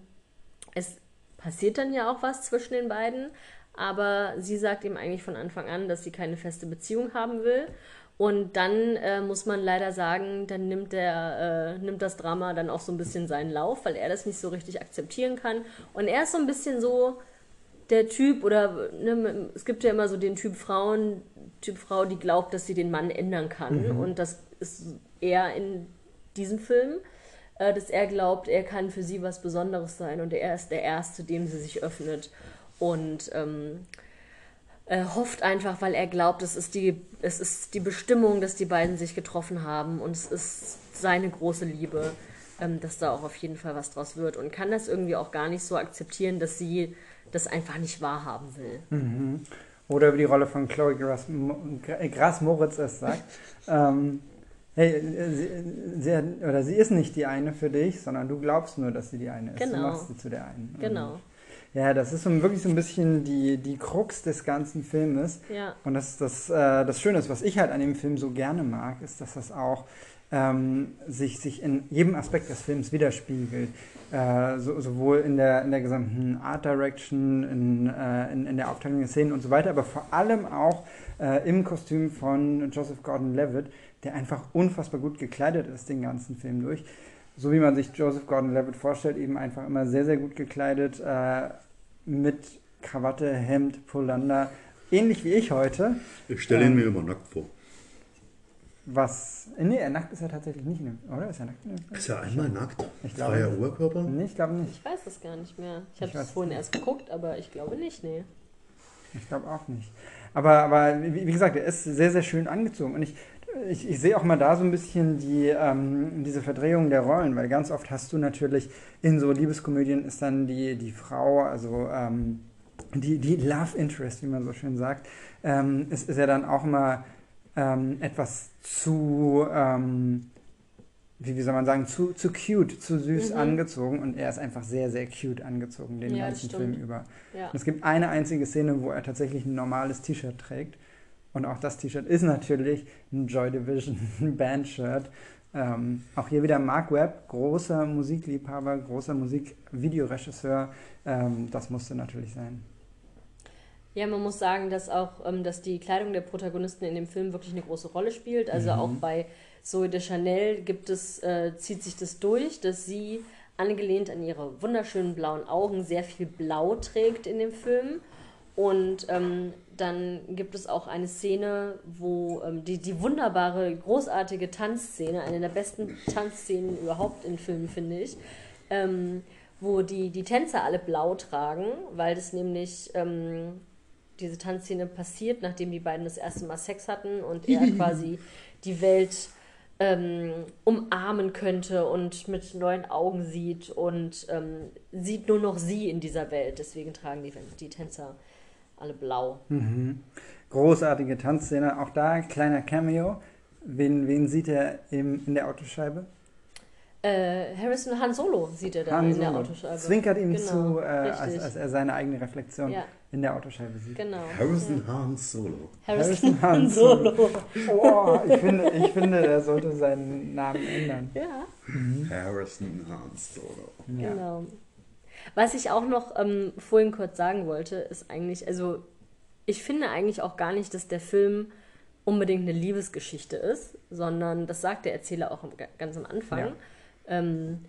Speaker 3: es passiert dann ja auch was zwischen den beiden, aber sie sagt ihm eigentlich von Anfang an, dass sie keine feste Beziehung haben will. Und dann äh, muss man leider sagen, dann nimmt, der, äh, nimmt das Drama dann auch so ein bisschen seinen Lauf, weil er das nicht so richtig akzeptieren kann. Und er ist so ein bisschen so der Typ, oder ne, es gibt ja immer so den Typ Frauen, Typ Frau, die glaubt, dass sie den Mann ändern kann. Und das ist er in diesem Film, äh, dass er glaubt, er kann für sie was Besonderes sein und er ist der Erste, dem sie sich öffnet. Und ähm, äh, hofft einfach, weil er glaubt, es ist, die, es ist die Bestimmung, dass die beiden sich getroffen haben und es ist seine große Liebe, ähm, dass da auch auf jeden Fall was draus wird und kann das irgendwie auch gar nicht so akzeptieren, dass sie das einfach nicht wahrhaben will.
Speaker 2: Oder wie die Rolle von Chloe Grass, Mo- Gra- Grass Moritz es sagt. [LAUGHS] ähm, hey, äh, sie, sie, oder sie ist nicht die eine für dich, sondern du glaubst nur, dass sie die eine ist. Du
Speaker 3: Genau.
Speaker 2: machst sie zu der einen.
Speaker 3: Genau.
Speaker 2: Und, ja, das ist so wirklich so ein bisschen die, die Krux des ganzen Filmes.
Speaker 3: Ja.
Speaker 2: Und das, das, äh, das Schöne ist, was ich halt an dem Film so gerne mag, ist, dass das auch ähm, sich, sich in jedem Aspekt des Films widerspiegelt. Äh, so, sowohl in der, in der gesamten Art Direction, in, äh, in, in der Aufteilung der Szenen und so weiter, aber vor allem auch äh, im Kostüm von Joseph Gordon-Levitt, der einfach unfassbar gut gekleidet ist den ganzen Film durch. So wie man sich Joseph Gordon-Levitt vorstellt, eben einfach immer sehr, sehr gut gekleidet, äh, mit Krawatte, Hemd, Polander, ähnlich wie ich heute.
Speaker 1: Ich stelle ihn
Speaker 2: Ähm,
Speaker 1: mir immer nackt vor.
Speaker 2: Was. Nee, er nackt ist er tatsächlich nicht, in dem- oder? Ist er nackt? in dem Film?
Speaker 1: Ist er einmal nackt?
Speaker 2: Ich glaube
Speaker 1: Freier
Speaker 2: nicht.
Speaker 1: Oberkörper?
Speaker 2: Nee, ich glaube nicht.
Speaker 3: Ich weiß es gar nicht mehr. Ich habe es vorhin erst geguckt, aber ich glaube nicht, nee.
Speaker 2: Ich glaube auch nicht. Aber, aber wie, wie gesagt, er ist sehr, sehr schön angezogen. Und ich, ich, ich sehe auch mal da so ein bisschen die, ähm, diese Verdrehung der Rollen, weil ganz oft hast du natürlich in so Liebeskomödien ist dann die, die Frau, also ähm, die, die Love Interest, wie man so schön sagt, ähm, ist, ist ja dann auch immer ähm, etwas zu, ähm, wie, wie soll man sagen, zu, zu cute, zu süß angezogen und er ist einfach sehr, sehr cute angezogen den
Speaker 3: Mhm. Ja,
Speaker 2: ganzen. Film über.
Speaker 3: Ja.
Speaker 2: Es gibt eine einzige Szene, wo er tatsächlich ein normales T-Shirt trägt. Und auch das T-Shirt ist natürlich ein Joy Division [LAUGHS] Band-Shirt. Ähm, auch hier wieder Mark Webb, großer Musikliebhaber, großer Musikvideoregisseur. Ähm, das musste natürlich sein.
Speaker 3: Ja, man muss sagen, dass auch, ähm, dass die Kleidung der Protagonisten in dem Film wirklich eine große Rolle spielt. Also auch bei Zoe de Chanel gibt es, äh, zieht sich das durch, dass sie angelehnt an ihre wunderschönen blauen Augen sehr viel Blau trägt in dem Film. Und ähm, dann gibt es auch eine Szene, wo ähm, die, die wunderbare, großartige Tanzszene, eine der besten Tanzszenen überhaupt in Filmen, finde ich, ähm, wo die, die Tänzer alle blau tragen, weil das nämlich ähm, diese Tanzszene passiert, nachdem die beiden das erste Mal Sex hatten und er [LAUGHS] quasi die Welt ähm, umarmen könnte und mit neuen Augen sieht und ähm, sieht nur noch sie in dieser Welt. Deswegen tragen die, die Tänzer alle blau.
Speaker 2: Großartige Tanzszene. Auch da kleiner Cameo. Wen, wen sieht er im, in der Autoscheibe?
Speaker 3: Äh, Harrison Han Solo sieht er da
Speaker 2: Han
Speaker 3: in der
Speaker 2: Solo.
Speaker 3: Autoscheibe.
Speaker 2: Zwinkert ihm
Speaker 3: Genau,
Speaker 2: zu, äh, als, als er seine eigene Reflexion
Speaker 3: Ja.
Speaker 2: in der Autoscheibe sieht.
Speaker 3: Genau.
Speaker 1: Harrison Han Solo.
Speaker 3: Harrison
Speaker 2: Harrison
Speaker 3: Han
Speaker 2: Han
Speaker 3: Solo.
Speaker 2: Oh, ich finde, ich finde, er sollte seinen Namen ändern.
Speaker 3: Ja.
Speaker 1: Harrison Han Solo.
Speaker 2: Ja.
Speaker 3: Genau. Was ich auch noch ähm, vorhin kurz sagen wollte, ist eigentlich, also ich finde eigentlich auch gar nicht, dass der Film unbedingt eine Liebesgeschichte ist, sondern das sagt der Erzähler auch ganz am Anfang.
Speaker 2: Ja.
Speaker 3: Ähm,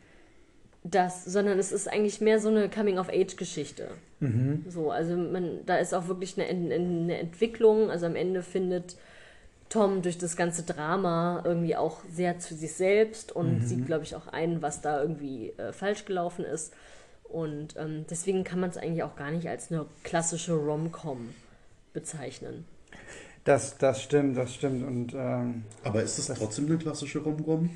Speaker 3: das, sondern es ist eigentlich mehr so eine Coming-of-Age-Geschichte.
Speaker 2: Mhm.
Speaker 3: So, also man, da ist auch wirklich eine, eine Entwicklung. Also am Ende findet Tom durch das ganze Drama irgendwie auch sehr zu sich selbst und sieht, glaube ich, auch ein, was da irgendwie äh, falsch gelaufen ist. Und ähm, deswegen kann man es eigentlich auch gar nicht als eine klassische Rom-Com bezeichnen.
Speaker 2: Das, das stimmt, das stimmt. Und ähm,
Speaker 1: Aber ist es trotzdem eine klassische Rom-Com?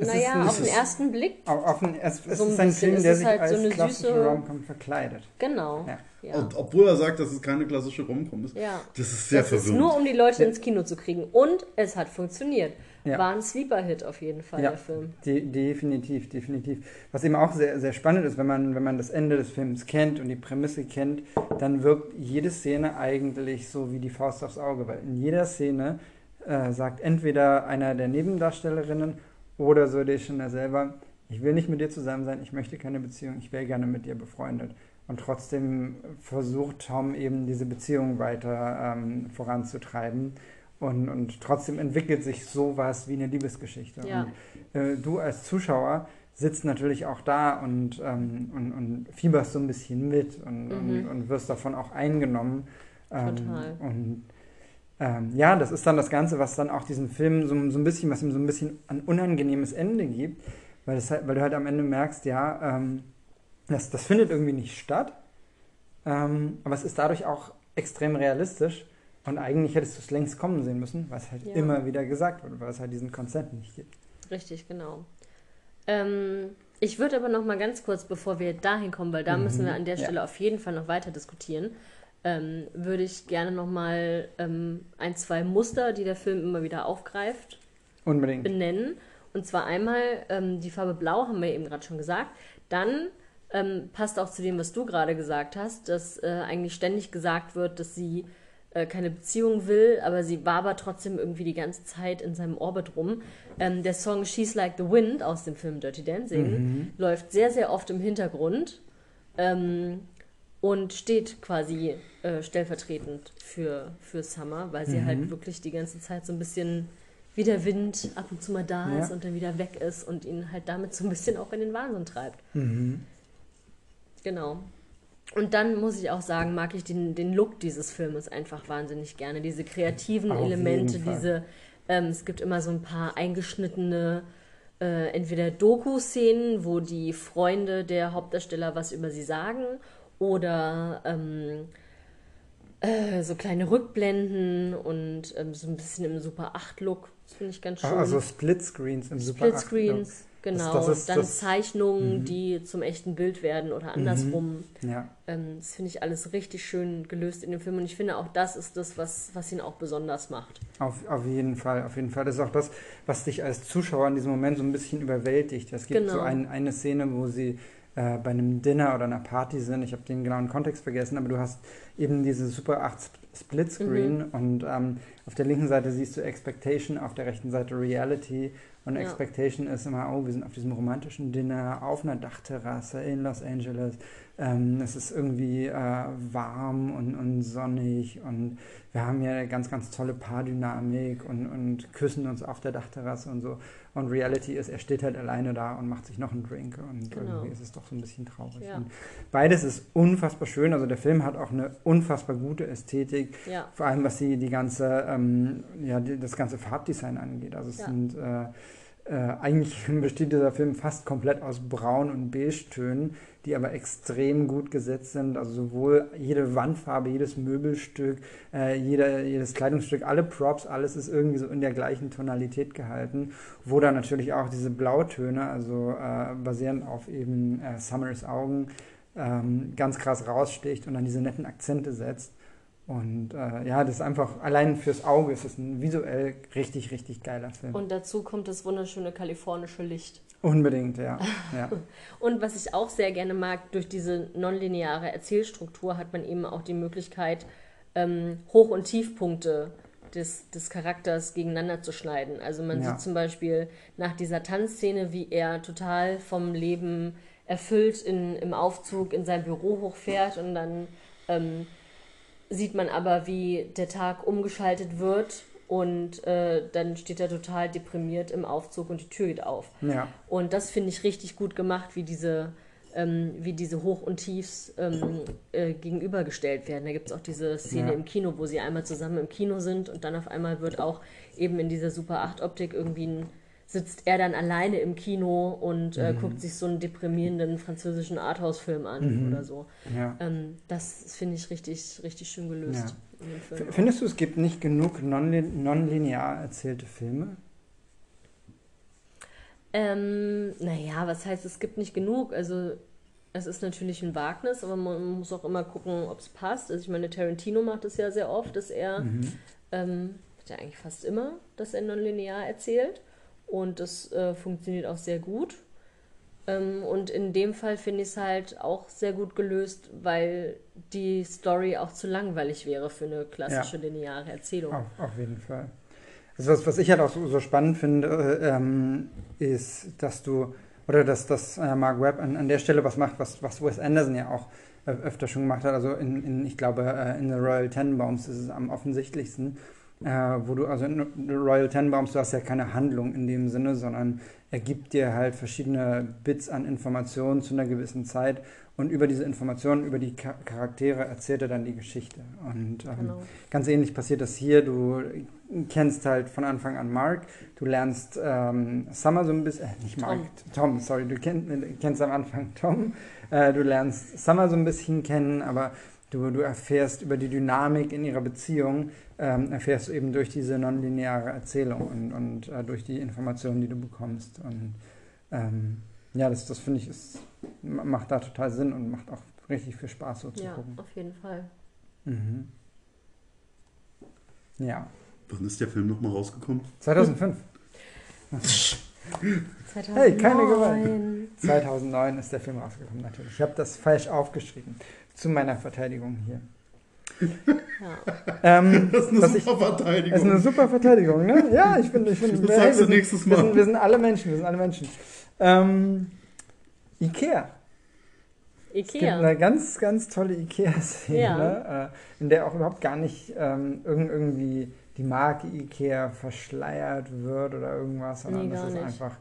Speaker 2: Ist
Speaker 3: naja,
Speaker 2: ein-
Speaker 3: auf den
Speaker 2: ist-
Speaker 3: ersten Blick,
Speaker 2: au- auf den, es, es
Speaker 3: So ein
Speaker 2: ist ein
Speaker 3: bisschen.
Speaker 2: Film,
Speaker 3: Es
Speaker 2: der
Speaker 3: ist
Speaker 2: sich
Speaker 3: halt
Speaker 2: als
Speaker 3: so eine
Speaker 2: klassische
Speaker 3: süße-
Speaker 2: Rom-Com verkleidet.
Speaker 3: genau.
Speaker 2: Ja.
Speaker 3: Ja.
Speaker 1: Und obwohl er sagt, dass es keine klassische Rom-Com ist.
Speaker 3: Ja.
Speaker 1: Das ist sehr
Speaker 3: das ist
Speaker 1: verwirrend.
Speaker 3: nur, um die Leute ins Kino zu kriegen. Und es hat funktioniert.
Speaker 2: Ja.
Speaker 3: War ein Sleeper-Hit auf jeden Fall,
Speaker 2: Ja,
Speaker 3: der Film.
Speaker 2: de definitiv, definitiv. Was eben auch sehr, sehr spannend ist, wenn man, wenn man das Ende des Films kennt und die Prämisse kennt, dann wirkt jede Szene eigentlich so wie die Faust aufs Auge, weil in jeder Szene äh, sagt entweder einer der Nebendarstellerinnen oder so der Chanel selber, ich will nicht mit dir zusammen sein, ich möchte keine Beziehung, ich wäre gerne mit dir befreundet. Und trotzdem versucht Tom eben diese Beziehung weiter ähm, voranzutreiben. Und, und trotzdem entwickelt sich sowas wie eine Liebesgeschichte.
Speaker 3: Ja.
Speaker 2: Und äh, du als Zuschauer sitzt natürlich auch da und, ähm, und, und fieberst so ein bisschen mit und, und, und wirst davon auch eingenommen. Ähm,
Speaker 3: Mhm. Total.
Speaker 2: Und ähm, ja, das ist dann das Ganze, was dann auch diesen Film so, so ein bisschen, was ihm so ein bisschen ein unangenehmes Ende gibt, weil, das halt, weil du halt am Ende merkst, ja, ähm, das, das findet irgendwie nicht statt, ähm, aber es ist dadurch auch extrem realistisch und eigentlich hättest du es längst kommen sehen müssen, es halt
Speaker 3: Ja.
Speaker 2: immer wieder gesagt wird, weil es halt diesen Konsent nicht gibt.
Speaker 3: Richtig, genau. Ähm, ich würde aber noch mal ganz kurz, bevor wir dahin kommen, weil da müssen wir an der
Speaker 2: ja.
Speaker 3: Stelle auf jeden Fall noch weiter diskutieren, ähm, würde ich gerne noch mal ähm, ein, zwei Muster, die der Film immer wieder aufgreift,
Speaker 2: Unbedingt.
Speaker 3: benennen. Und zwar einmal ähm, die Farbe Blau, haben wir eben gerade schon gesagt. Dann ähm, passt auch zu dem, was du gerade gesagt hast, dass äh, eigentlich ständig gesagt wird, dass sie äh, keine Beziehung will, aber sie wabert trotzdem irgendwie die ganze Zeit in seinem Orbit rum. Ähm, der Song She's Like the Wind aus dem Film Dirty Dancing läuft sehr, sehr oft im Hintergrund ähm, und steht quasi äh, stellvertretend für, für Summer, weil sie halt wirklich die ganze Zeit so ein bisschen wie der Wind ab und zu mal da
Speaker 2: Ja.
Speaker 3: ist und dann wieder weg ist und ihn halt damit so ein bisschen auch in den Wahnsinn treibt. Genau. Und dann muss ich auch sagen, mag ich den, den Look dieses Filmes einfach wahnsinnig gerne. Diese kreativen
Speaker 2: Auf
Speaker 3: Elemente, diese, ähm, es gibt immer so ein paar eingeschnittene, äh, entweder Doku-Szenen, wo die Freunde der Hauptdarsteller was über sie sagen, oder ähm, äh, so kleine Rückblenden und ähm, so ein bisschen im Super 8-Look. Das finde ich ganz schön.
Speaker 2: Also Splitscreens im Super 8
Speaker 3: Splitscreens, Genau,
Speaker 2: Das, das ist,
Speaker 3: dann
Speaker 2: das,
Speaker 3: Zeichnungen, die zum echten Bild werden oder andersrum.
Speaker 2: ja.
Speaker 3: Ähm, das finde ich alles richtig schön gelöst in dem Film und ich finde auch das ist das, was, was ihn auch besonders macht.
Speaker 2: Auf, auf jeden Fall, auf jeden Fall. Das ist auch das, was dich als Zuschauer in diesem Moment so ein bisschen überwältigt. Es gibt
Speaker 3: Genau.
Speaker 2: so ein, eine Szene, wo sie äh, bei einem Dinner oder einer Party sind. Ich habe den genauen Kontext vergessen, aber du hast eben diese Super 8 Sp- Splitscreen
Speaker 3: Mhm.
Speaker 2: und ähm, auf der linken Seite siehst du Expectation, auf der rechten Seite Reality. Und
Speaker 3: Ja.
Speaker 2: Expectation ist immer, oh, wir sind auf diesem romantischen Dinner auf einer Dachterrasse in Los Angeles. Ähm, es ist irgendwie äh, warm und, und sonnig und wir haben hier eine ganz, ganz tolle Paardynamik und, und küssen uns auf der Dachterrasse und so. Und Reality ist, er steht halt alleine da und macht sich noch einen Drink und
Speaker 3: Genau.
Speaker 2: irgendwie ist es doch so ein bisschen traurig.
Speaker 3: Ja.
Speaker 2: Beides ist unfassbar schön. Also der Film hat auch eine unfassbar gute Ästhetik,
Speaker 3: Ja,
Speaker 2: vor allem was die, die ganze, ähm, ja, die, das ganze Farbdesign angeht. Also es
Speaker 3: Ja.
Speaker 2: sind äh, äh, eigentlich [LAUGHS] besteht dieser Film fast komplett aus Braun- und Beige-Tönen, die aber extrem gut gesetzt sind. Also sowohl jede Wandfarbe, jedes Möbelstück, äh, jeder, jedes Kleidungsstück, alle Props, alles ist irgendwie so in der gleichen Tonalität gehalten, wo dann natürlich auch diese Blautöne, also äh, basierend auf eben äh, Summers Augen, ähm, ganz krass raussticht und dann diese netten Akzente setzt. Und äh, ja, das ist einfach, allein fürs Auge ist es ein visuell richtig, richtig geiler Film.
Speaker 3: und dazu kommt das wunderschöne kalifornische Licht.
Speaker 2: Unbedingt, ja. [LAUGHS] ja.
Speaker 3: Und was ich auch sehr gerne mag, durch diese nonlineare Erzählstruktur hat man eben auch die Möglichkeit, ähm, Hoch- und Tiefpunkte des, des Charakters gegeneinander zu schneiden. Also man
Speaker 2: Ja.
Speaker 3: sieht zum Beispiel nach dieser Tanzszene, wie er total vom Leben erfüllt in, im Aufzug in sein Büro hochfährt und dann ähm, sieht man aber, wie der Tag umgeschaltet wird und äh, dann steht er total deprimiert im Aufzug und die Tür geht auf.
Speaker 2: ja.
Speaker 3: Und das finde ich richtig gut gemacht, wie diese, ähm, wie diese Hoch- und Tiefs ähm, äh, gegenübergestellt werden. Da gibt es auch diese Szene
Speaker 2: Ja.
Speaker 3: im Kino, wo sie einmal zusammen im Kino sind und dann auf einmal wird auch eben in dieser Super 8-Optik irgendwie ein, sitzt er dann alleine im Kino und äh, guckt sich so einen deprimierenden französischen Arthouse-Film an oder so.
Speaker 2: ja.
Speaker 3: Ähm, das finde ich richtig, richtig schön gelöst.
Speaker 2: F- Findest du, es gibt nicht genug nonlin nonlinear erzählte Filme?
Speaker 3: Ähm, naja, was heißt, es gibt nicht genug? Also, es ist natürlich ein Wagnis, aber man muss auch immer gucken, ob es passt. Also, ich meine, Tarantino macht es ja sehr oft, dass er, ähm, macht ja eigentlich fast immer, dass er nonlinear erzählt. Und das äh, funktioniert auch sehr gut. Ähm, und in dem Fall finde ich es halt auch sehr gut gelöst, weil die Story auch zu langweilig wäre für eine klassische lineare Erzählung.
Speaker 2: Auf, auf jeden Fall. Also was, was ich halt auch so, so spannend finde, äh, ähm, ist, dass du, oder dass, dass äh, Mark Webb an, an der Stelle was macht, was, was Wes Anderson ja auch öfter schon gemacht hat. Also in, in ich glaube, äh, in The Royal Tenenbaums ist es am offensichtlichsten, äh, wo du, also in Royal Tenenbaums, du hast ja keine Handlung in dem Sinne, sondern er gibt dir halt verschiedene Bits an Informationen zu einer gewissen Zeit und über diese Informationen, über die Cha- Charaktere erzählt er dann die Geschichte. Und ähm,
Speaker 3: Genau.
Speaker 2: Ganz ähnlich passiert das hier. Du kennst halt von Anfang an Mark, du lernst ähm, Summer so ein bisschen, äh, nicht Mark, Tom, sorry, du kenn, äh, kennst am Anfang Tom, äh, du lernst Summer so ein bisschen kennen, aber du, du erfährst über die Dynamik in ihrer Beziehung, ähm, erfährst du eben durch diese nonlineare Erzählung und, und äh, durch die Informationen, die du bekommst. Und ähm, ja, das, das finde ich, ist, ma- macht da total Sinn und macht auch richtig viel Spaß so zu
Speaker 3: Ja,
Speaker 2: gucken.
Speaker 3: auf jeden Fall.
Speaker 2: Mhm. Ja.
Speaker 1: Wann ist der Film nochmal rausgekommen?
Speaker 2: 2005.
Speaker 3: 2009.
Speaker 2: Hey, keine Gewalt. 2009 ist der Film rausgekommen, natürlich. Ich habe das falsch aufgeschrieben. Zu meiner Verteidigung hier.
Speaker 3: Ja.
Speaker 2: Ähm,
Speaker 1: Das ist eine
Speaker 2: was ich-
Speaker 1: super Verteidigung.
Speaker 2: das ist eine super Verteidigung, ne? Ja, ich finde, ich finde,
Speaker 1: Das
Speaker 2: hey,
Speaker 1: sagst du
Speaker 2: wir sind-
Speaker 1: nächstes
Speaker 2: Wir
Speaker 1: Mal.
Speaker 2: sind, wir sind alle Menschen, wir sind alle Menschen. Ähm, Ikea. Es gibt
Speaker 3: Ikea.
Speaker 2: eine ganz, ganz tolle Ikea-Szene,
Speaker 3: Ja.
Speaker 2: äh, in der auch überhaupt gar nicht ähm, irgend- irgendwie die Marke Ikea verschleiert wird oder irgendwas, sondern
Speaker 3: Nee, gar
Speaker 2: ist
Speaker 3: nicht.
Speaker 2: einfach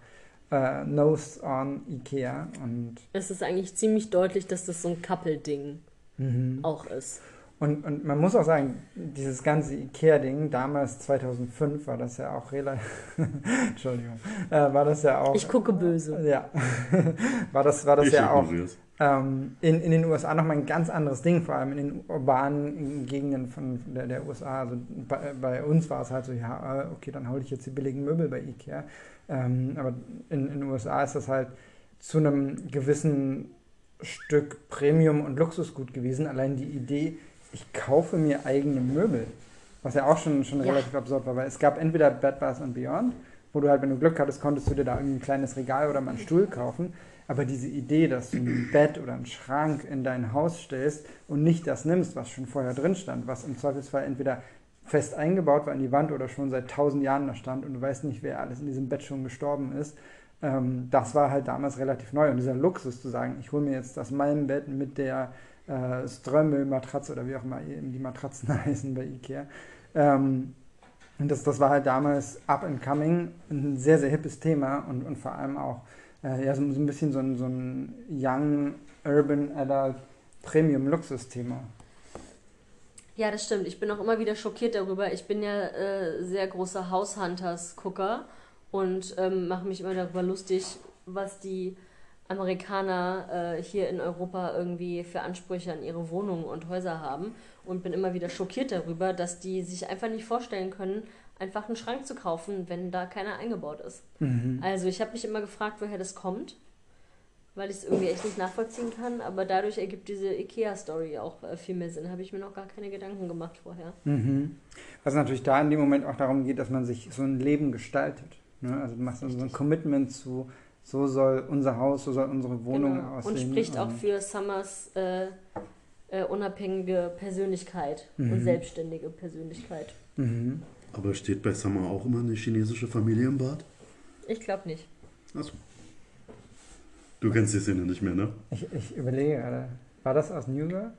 Speaker 2: äh, Nose on Ikea und
Speaker 3: Es ist eigentlich ziemlich deutlich, dass das so ein Couple-Ding
Speaker 2: Mhm.
Speaker 3: auch ist.
Speaker 2: Und, und man muss auch sagen, dieses ganze Ikea-Ding, damals 2005 war das ja auch relativ, [LAUGHS] Entschuldigung, äh, war das ja auch,
Speaker 3: Ich gucke böse.
Speaker 2: ja, [LAUGHS] war das, war das
Speaker 1: ich
Speaker 2: ja auch ähm, in, in den USA nochmal ein ganz anderes Ding, vor allem in den urbanen Gegenden von der, der USA. Also bei, bei uns war es halt so, ja, äh, okay, dann hole ich jetzt die billigen Möbel bei Ikea. Ähm, aber in, in den USA ist das halt zu einem gewissen Stück Premium und Luxusgut gewesen. Allein die Idee, ich kaufe mir eigene Möbel, was ja auch schon, schon
Speaker 3: Ja.
Speaker 2: relativ absurd war, weil es gab entweder Bed Bath Beyond, wo du halt, wenn du Glück hattest, konntest du dir da irgendwie ein kleines Regal oder mal einen Stuhl kaufen. Aber diese Idee, dass du ein Bett oder einen Schrank in dein Haus stellst und nicht das nimmst, was schon vorher drin stand, was im Zweifelsfall entweder fest eingebaut war in die Wand oder schon seit tausend Jahren da stand und du weißt nicht, wer alles in diesem Bett schon gestorben ist, ähm, das war halt damals relativ neu. Und dieser Luxus zu sagen, ich hole mir jetzt das Malmbett mit der äh, Strömmel-Matratze oder wie auch immer die Matratzen [LAUGHS] heißen bei Ikea. Ähm, das, das war halt damals up and coming, ein sehr, sehr hippes Thema und, und vor allem auch äh, ja, so, ein bisschen so ein, so ein Young Urban Adult Premium Luxus-Thema.
Speaker 3: Ja, das stimmt. Ich bin auch immer wieder schockiert darüber. Ich bin ja äh, sehr großer House Hunters-Gucker und ähm, mache mich immer darüber lustig, was die Amerikaner äh, hier in Europa irgendwie für Ansprüche an ihre Wohnungen und Häuser haben. Und bin immer wieder schockiert darüber, dass die sich einfach nicht vorstellen können, einfach einen Schrank zu kaufen, wenn da keiner eingebaut ist. Also ich habe mich immer gefragt, woher das kommt, weil ich es irgendwie echt nicht nachvollziehen kann. Aber dadurch ergibt diese Ikea-Story auch äh, viel mehr Sinn. Habe ich mir noch gar keine Gedanken gemacht vorher.
Speaker 2: Mhm. Was natürlich da in dem Moment auch darum geht, dass man sich so ein Leben gestaltet. Ne? Also du machst so ein Commitment zu, so soll unser Haus, so soll unsere Wohnung
Speaker 3: Genau.
Speaker 2: aussehen.
Speaker 3: Und spricht auch
Speaker 2: Und-
Speaker 3: für Summers äh, äh, unabhängige Persönlichkeit und selbstständige Persönlichkeit.
Speaker 2: Mhm.
Speaker 1: Aber steht bei Summer auch immer eine chinesische Familie im Bad?
Speaker 3: Ich glaube nicht.
Speaker 1: Achso. Du kennst die Szene nicht mehr, ne?
Speaker 2: Ich, ich überlege gerade, war das aus New Girl?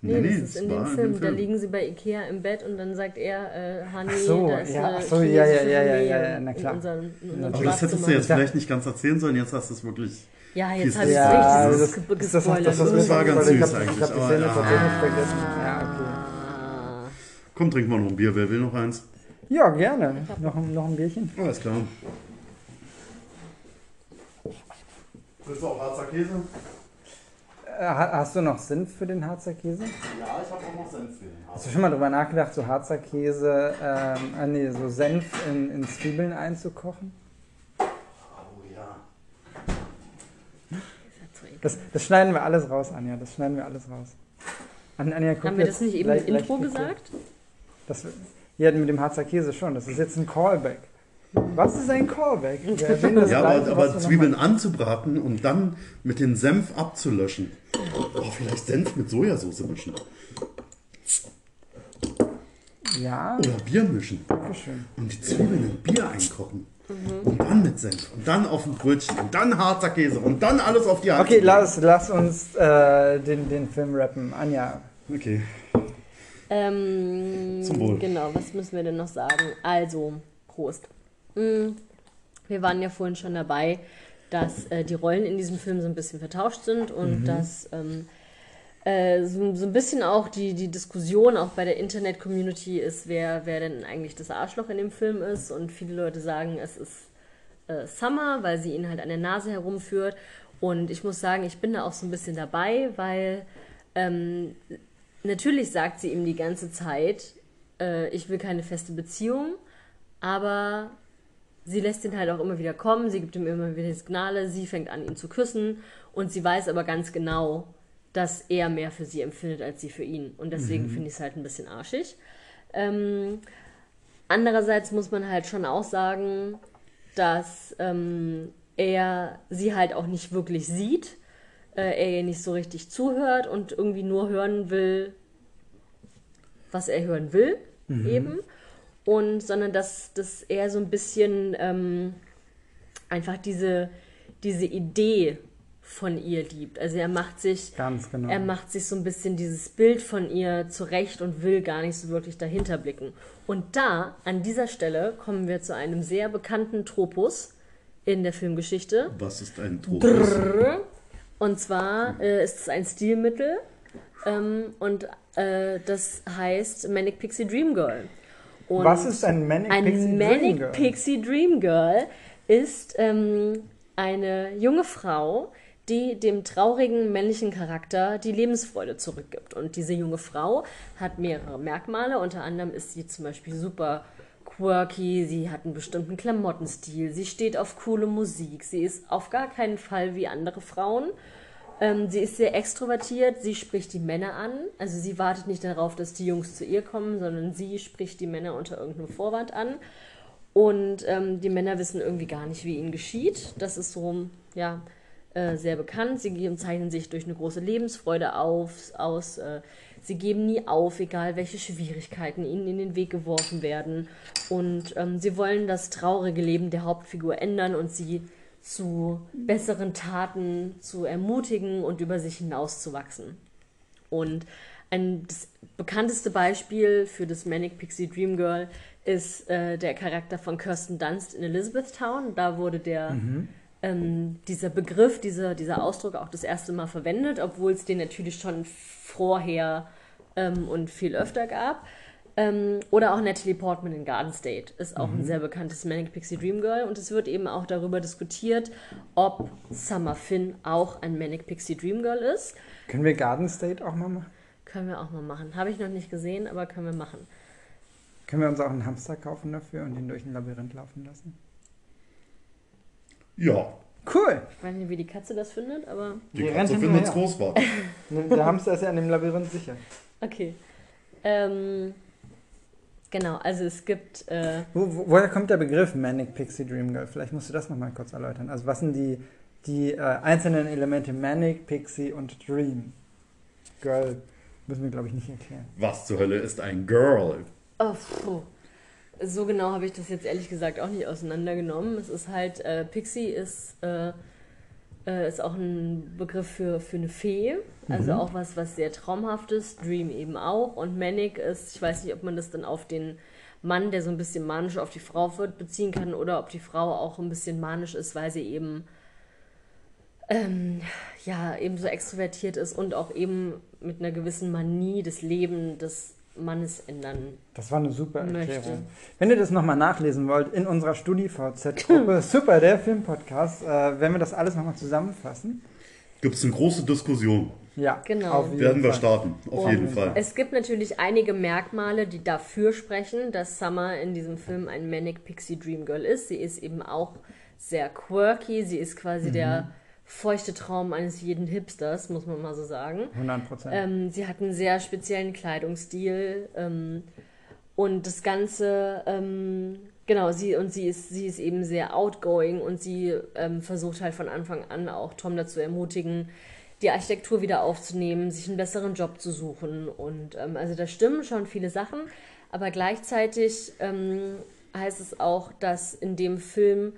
Speaker 3: Nee, das
Speaker 1: es
Speaker 3: ist in dem Film. Da liegen sie bei Ikea im Bett und dann sagt er, äh, Honey,
Speaker 2: so,
Speaker 3: da ist
Speaker 2: ja,
Speaker 3: eine
Speaker 2: so, ja, ja, ja, ja, ja, ja, na klar.
Speaker 3: In unserem, in unserem
Speaker 1: Aber das hättest du jetzt vielleicht nicht ganz erzählen sollen, jetzt hast du es wirklich.
Speaker 3: Ja, jetzt habe ich es
Speaker 1: Ja,
Speaker 3: richtig
Speaker 2: das,
Speaker 3: ge-
Speaker 2: das, das, das, das, das,
Speaker 1: Das war ganz süß
Speaker 2: hab-
Speaker 1: eigentlich,
Speaker 2: Ich habe die Szene
Speaker 1: ja.
Speaker 2: tatsächlich vergessen. Ja, okay.
Speaker 1: Komm, trink mal noch ein Bier. Wer will noch eins?
Speaker 2: Ja, gerne. Noch, ein- noch ein Bierchen?
Speaker 1: Alles klar. Willst du auch Harzer Käse?
Speaker 2: Äh, ha- hast du noch Senf für den Harzer Käse?
Speaker 1: Ja, ich habe auch noch Senf für den
Speaker 2: Hast du schon mal drüber nachgedacht, so Harzer Käse, ähm, ah, nee, so Senf in, in Zwiebeln einzukochen?
Speaker 1: Oh ja.
Speaker 2: Das, das schneiden wir alles raus, Anja. Das schneiden wir alles raus. An, Anja, guck
Speaker 3: Haben wir das nicht eben
Speaker 2: gleich-
Speaker 3: im
Speaker 2: gleich
Speaker 3: Intro gesagt?
Speaker 2: Das, ja, mit dem Harzer Käse schon. Das ist jetzt ein Callback. Was ist ein Callback? [LAUGHS]
Speaker 1: Ja, aber, aber Zwiebeln anzubraten und dann mit dem Senf abzulöschen. Oh, vielleicht Senf mit Sojasauce mischen.
Speaker 2: Ja,
Speaker 1: Oder Bier mischen.
Speaker 2: Dankeschön.
Speaker 1: Und die Zwiebeln in Bier einkochen. Und dann mit Senf. Und dann auf ein Brötchen. Und dann harzer Käse. Und dann alles auf die Hand.
Speaker 2: Okay, lass, lass uns äh, den, den Film rappen. Anja,
Speaker 1: Okay.
Speaker 3: Ähm,
Speaker 1: Zum Wohl.
Speaker 3: Genau, was müssen wir denn noch sagen? Also, Prost. Mm, Wir waren ja vorhin schon dabei, dass äh, die Rollen in diesem Film so ein bisschen vertauscht sind und dass ähm, äh, so, so ein bisschen auch die, die Diskussion auch bei der Internet-Community ist, wer, wer denn eigentlich das Arschloch in dem Film ist. Und viele Leute sagen, es ist äh, Summer, weil sie ihn halt an der Nase herumführt. Und ich muss sagen, ich bin da auch so ein bisschen dabei, weil ähm, natürlich sagt sie ihm die ganze Zeit, äh, ich will keine feste Beziehung, aber sie lässt ihn halt auch immer wieder kommen, sie gibt ihm immer wieder Signale, sie fängt an, ihn zu küssen und sie weiß aber ganz genau, dass er mehr für sie empfindet als sie für ihn. Und deswegen finde ich es halt ein bisschen arschig. Ähm, andererseits muss man halt schon auch sagen, dass ähm, er sie halt auch nicht wirklich sieht, äh, er ihr nicht so richtig zuhört und irgendwie nur hören will, was er hören will, eben. Und sondern dass, dass er so ein bisschen ähm, einfach diese, diese Idee von ihr liebt. Also er macht sich
Speaker 2: ganz genau.
Speaker 3: er macht sich so ein bisschen dieses Bild von ihr zurecht und will gar nicht so wirklich dahinter blicken. Und da, an dieser Stelle, kommen wir zu einem sehr bekannten Tropus in der Filmgeschichte.
Speaker 1: Was ist ein Tropus?
Speaker 3: Und zwar äh, ist es ein Stilmittel ähm, und äh, das heißt Manic Pixie Dream Girl. Und
Speaker 2: Was ist ein Manic
Speaker 3: ein
Speaker 2: Pixie Dream
Speaker 3: Manic
Speaker 2: Girl?
Speaker 3: Pixie Dream Girl ist ähm, eine junge Frau, die dem traurigen männlichen Charakter die Lebensfreude zurückgibt. Und diese junge Frau hat mehrere Merkmale. Unter anderem ist sie zum Beispiel super quirky, sie hat einen bestimmten Klamottenstil, sie steht auf coole Musik, sie ist auf gar keinen Fall wie andere Frauen. Ähm, sie ist sehr extrovertiert, sie spricht die Männer an. Also sie wartet nicht darauf, dass die Jungs zu ihr kommen, sondern sie spricht die Männer unter irgendeinem Vorwand an. Und ähm, die Männer wissen irgendwie gar nicht, wie ihnen geschieht. Das ist so, ja, äh, sehr bekannt. Sie zeichnen sich durch eine große Lebensfreude auf, aus. Äh, sie geben nie auf, egal welche Schwierigkeiten ihnen in den Weg geworfen werden. Und ähm, sie wollen das traurige Leben der Hauptfigur ändern und sie zu besseren Taten zu ermutigen und über sich hinauszuwachsen. Und ein das bekannteste Beispiel für das Manic Pixie Dream Girl ist äh, der Charakter von Kirsten Dunst in Elizabethtown. Da wurde der mhm. ähm, dieser Begriff, dieser, dieser Ausdruck auch das erste Mal verwendet, obwohl es den natürlich schon vorher ähm, und viel öfter gab. Ähm, oder auch Natalie Portman in Garden State ist auch mhm. ein sehr bekanntes Manic Pixie Dream Girl und es wird eben auch darüber diskutiert, ob Summer Finn auch ein Manic Pixie Dream Girl ist.
Speaker 2: Können wir Garden State auch mal machen?
Speaker 3: Können wir auch mal machen. Habe ich noch nicht gesehen, aber können wir machen.
Speaker 2: Können wir uns auch einen Hamster kaufen dafür und ihn durch ein Labyrinth laufen lassen?
Speaker 1: Ja.
Speaker 2: Cool.
Speaker 3: Ich weiß nicht, wie die Katze das findet, aber.
Speaker 1: Die, die Katze findet es großartig. [LAUGHS]
Speaker 2: Der Hamster ist ja an dem Labyrinth sicher.
Speaker 3: Okay. Ähm, Genau, also es gibt. Äh
Speaker 2: Wo, wo, woher kommt der Begriff Manic Pixie Dream Girl? Vielleicht musst du das nochmal kurz erläutern. Also, was sind die, die äh, einzelnen Elemente Manic, Pixie und Dream? Girl müssen wir, glaube ich, nicht erklären.
Speaker 1: Was zur Hölle ist ein Girl?
Speaker 3: Oh. So genau habe ich das jetzt ehrlich gesagt auch nicht auseinandergenommen. Es ist halt, äh, Pixie ist äh, ist auch ein Begriff für, für eine Fee, also mhm. auch was, was sehr traumhaftes, Dream eben auch. Und Manic ist, ich weiß nicht, ob man das dann auf den Mann, der so ein bisschen manisch auf die Frau wird, beziehen kann oder ob die Frau auch ein bisschen manisch ist, weil sie eben ähm, ja, eben so extrovertiert ist und auch eben mit einer gewissen Manie des Lebens, des Mannes ändern.
Speaker 2: Das war eine super Erklärung. Möchte. Wenn ihr das nochmal nachlesen wollt, in unserer StudiVZ-Gruppe, [LAUGHS] super, der Filmpodcast, äh, wenn wir das alles nochmal zusammenfassen.
Speaker 1: Gibt es eine große Diskussion.
Speaker 2: Ja,
Speaker 3: genau.
Speaker 1: Werden wir starten, auf Und jeden Fall.
Speaker 3: Es gibt natürlich einige Merkmale, die dafür sprechen, dass Summer in diesem Film ein Manic Pixie Dream Girl ist. Sie ist eben auch sehr quirky, sie ist quasi mhm. der feuchte Traum eines jeden Hipsters, muss man mal so sagen.
Speaker 2: 100 Prozent.
Speaker 3: Ähm, sie hat einen sehr speziellen Kleidungsstil ähm, und das Ganze, ähm, genau, sie und sie ist, sie ist eben sehr outgoing und sie ähm, versucht halt von Anfang an auch Tom dazu ermutigen, die Architektur wieder aufzunehmen, sich einen besseren Job zu suchen und ähm, also da stimmen schon viele Sachen, aber gleichzeitig ähm, heißt es auch, dass in dem Film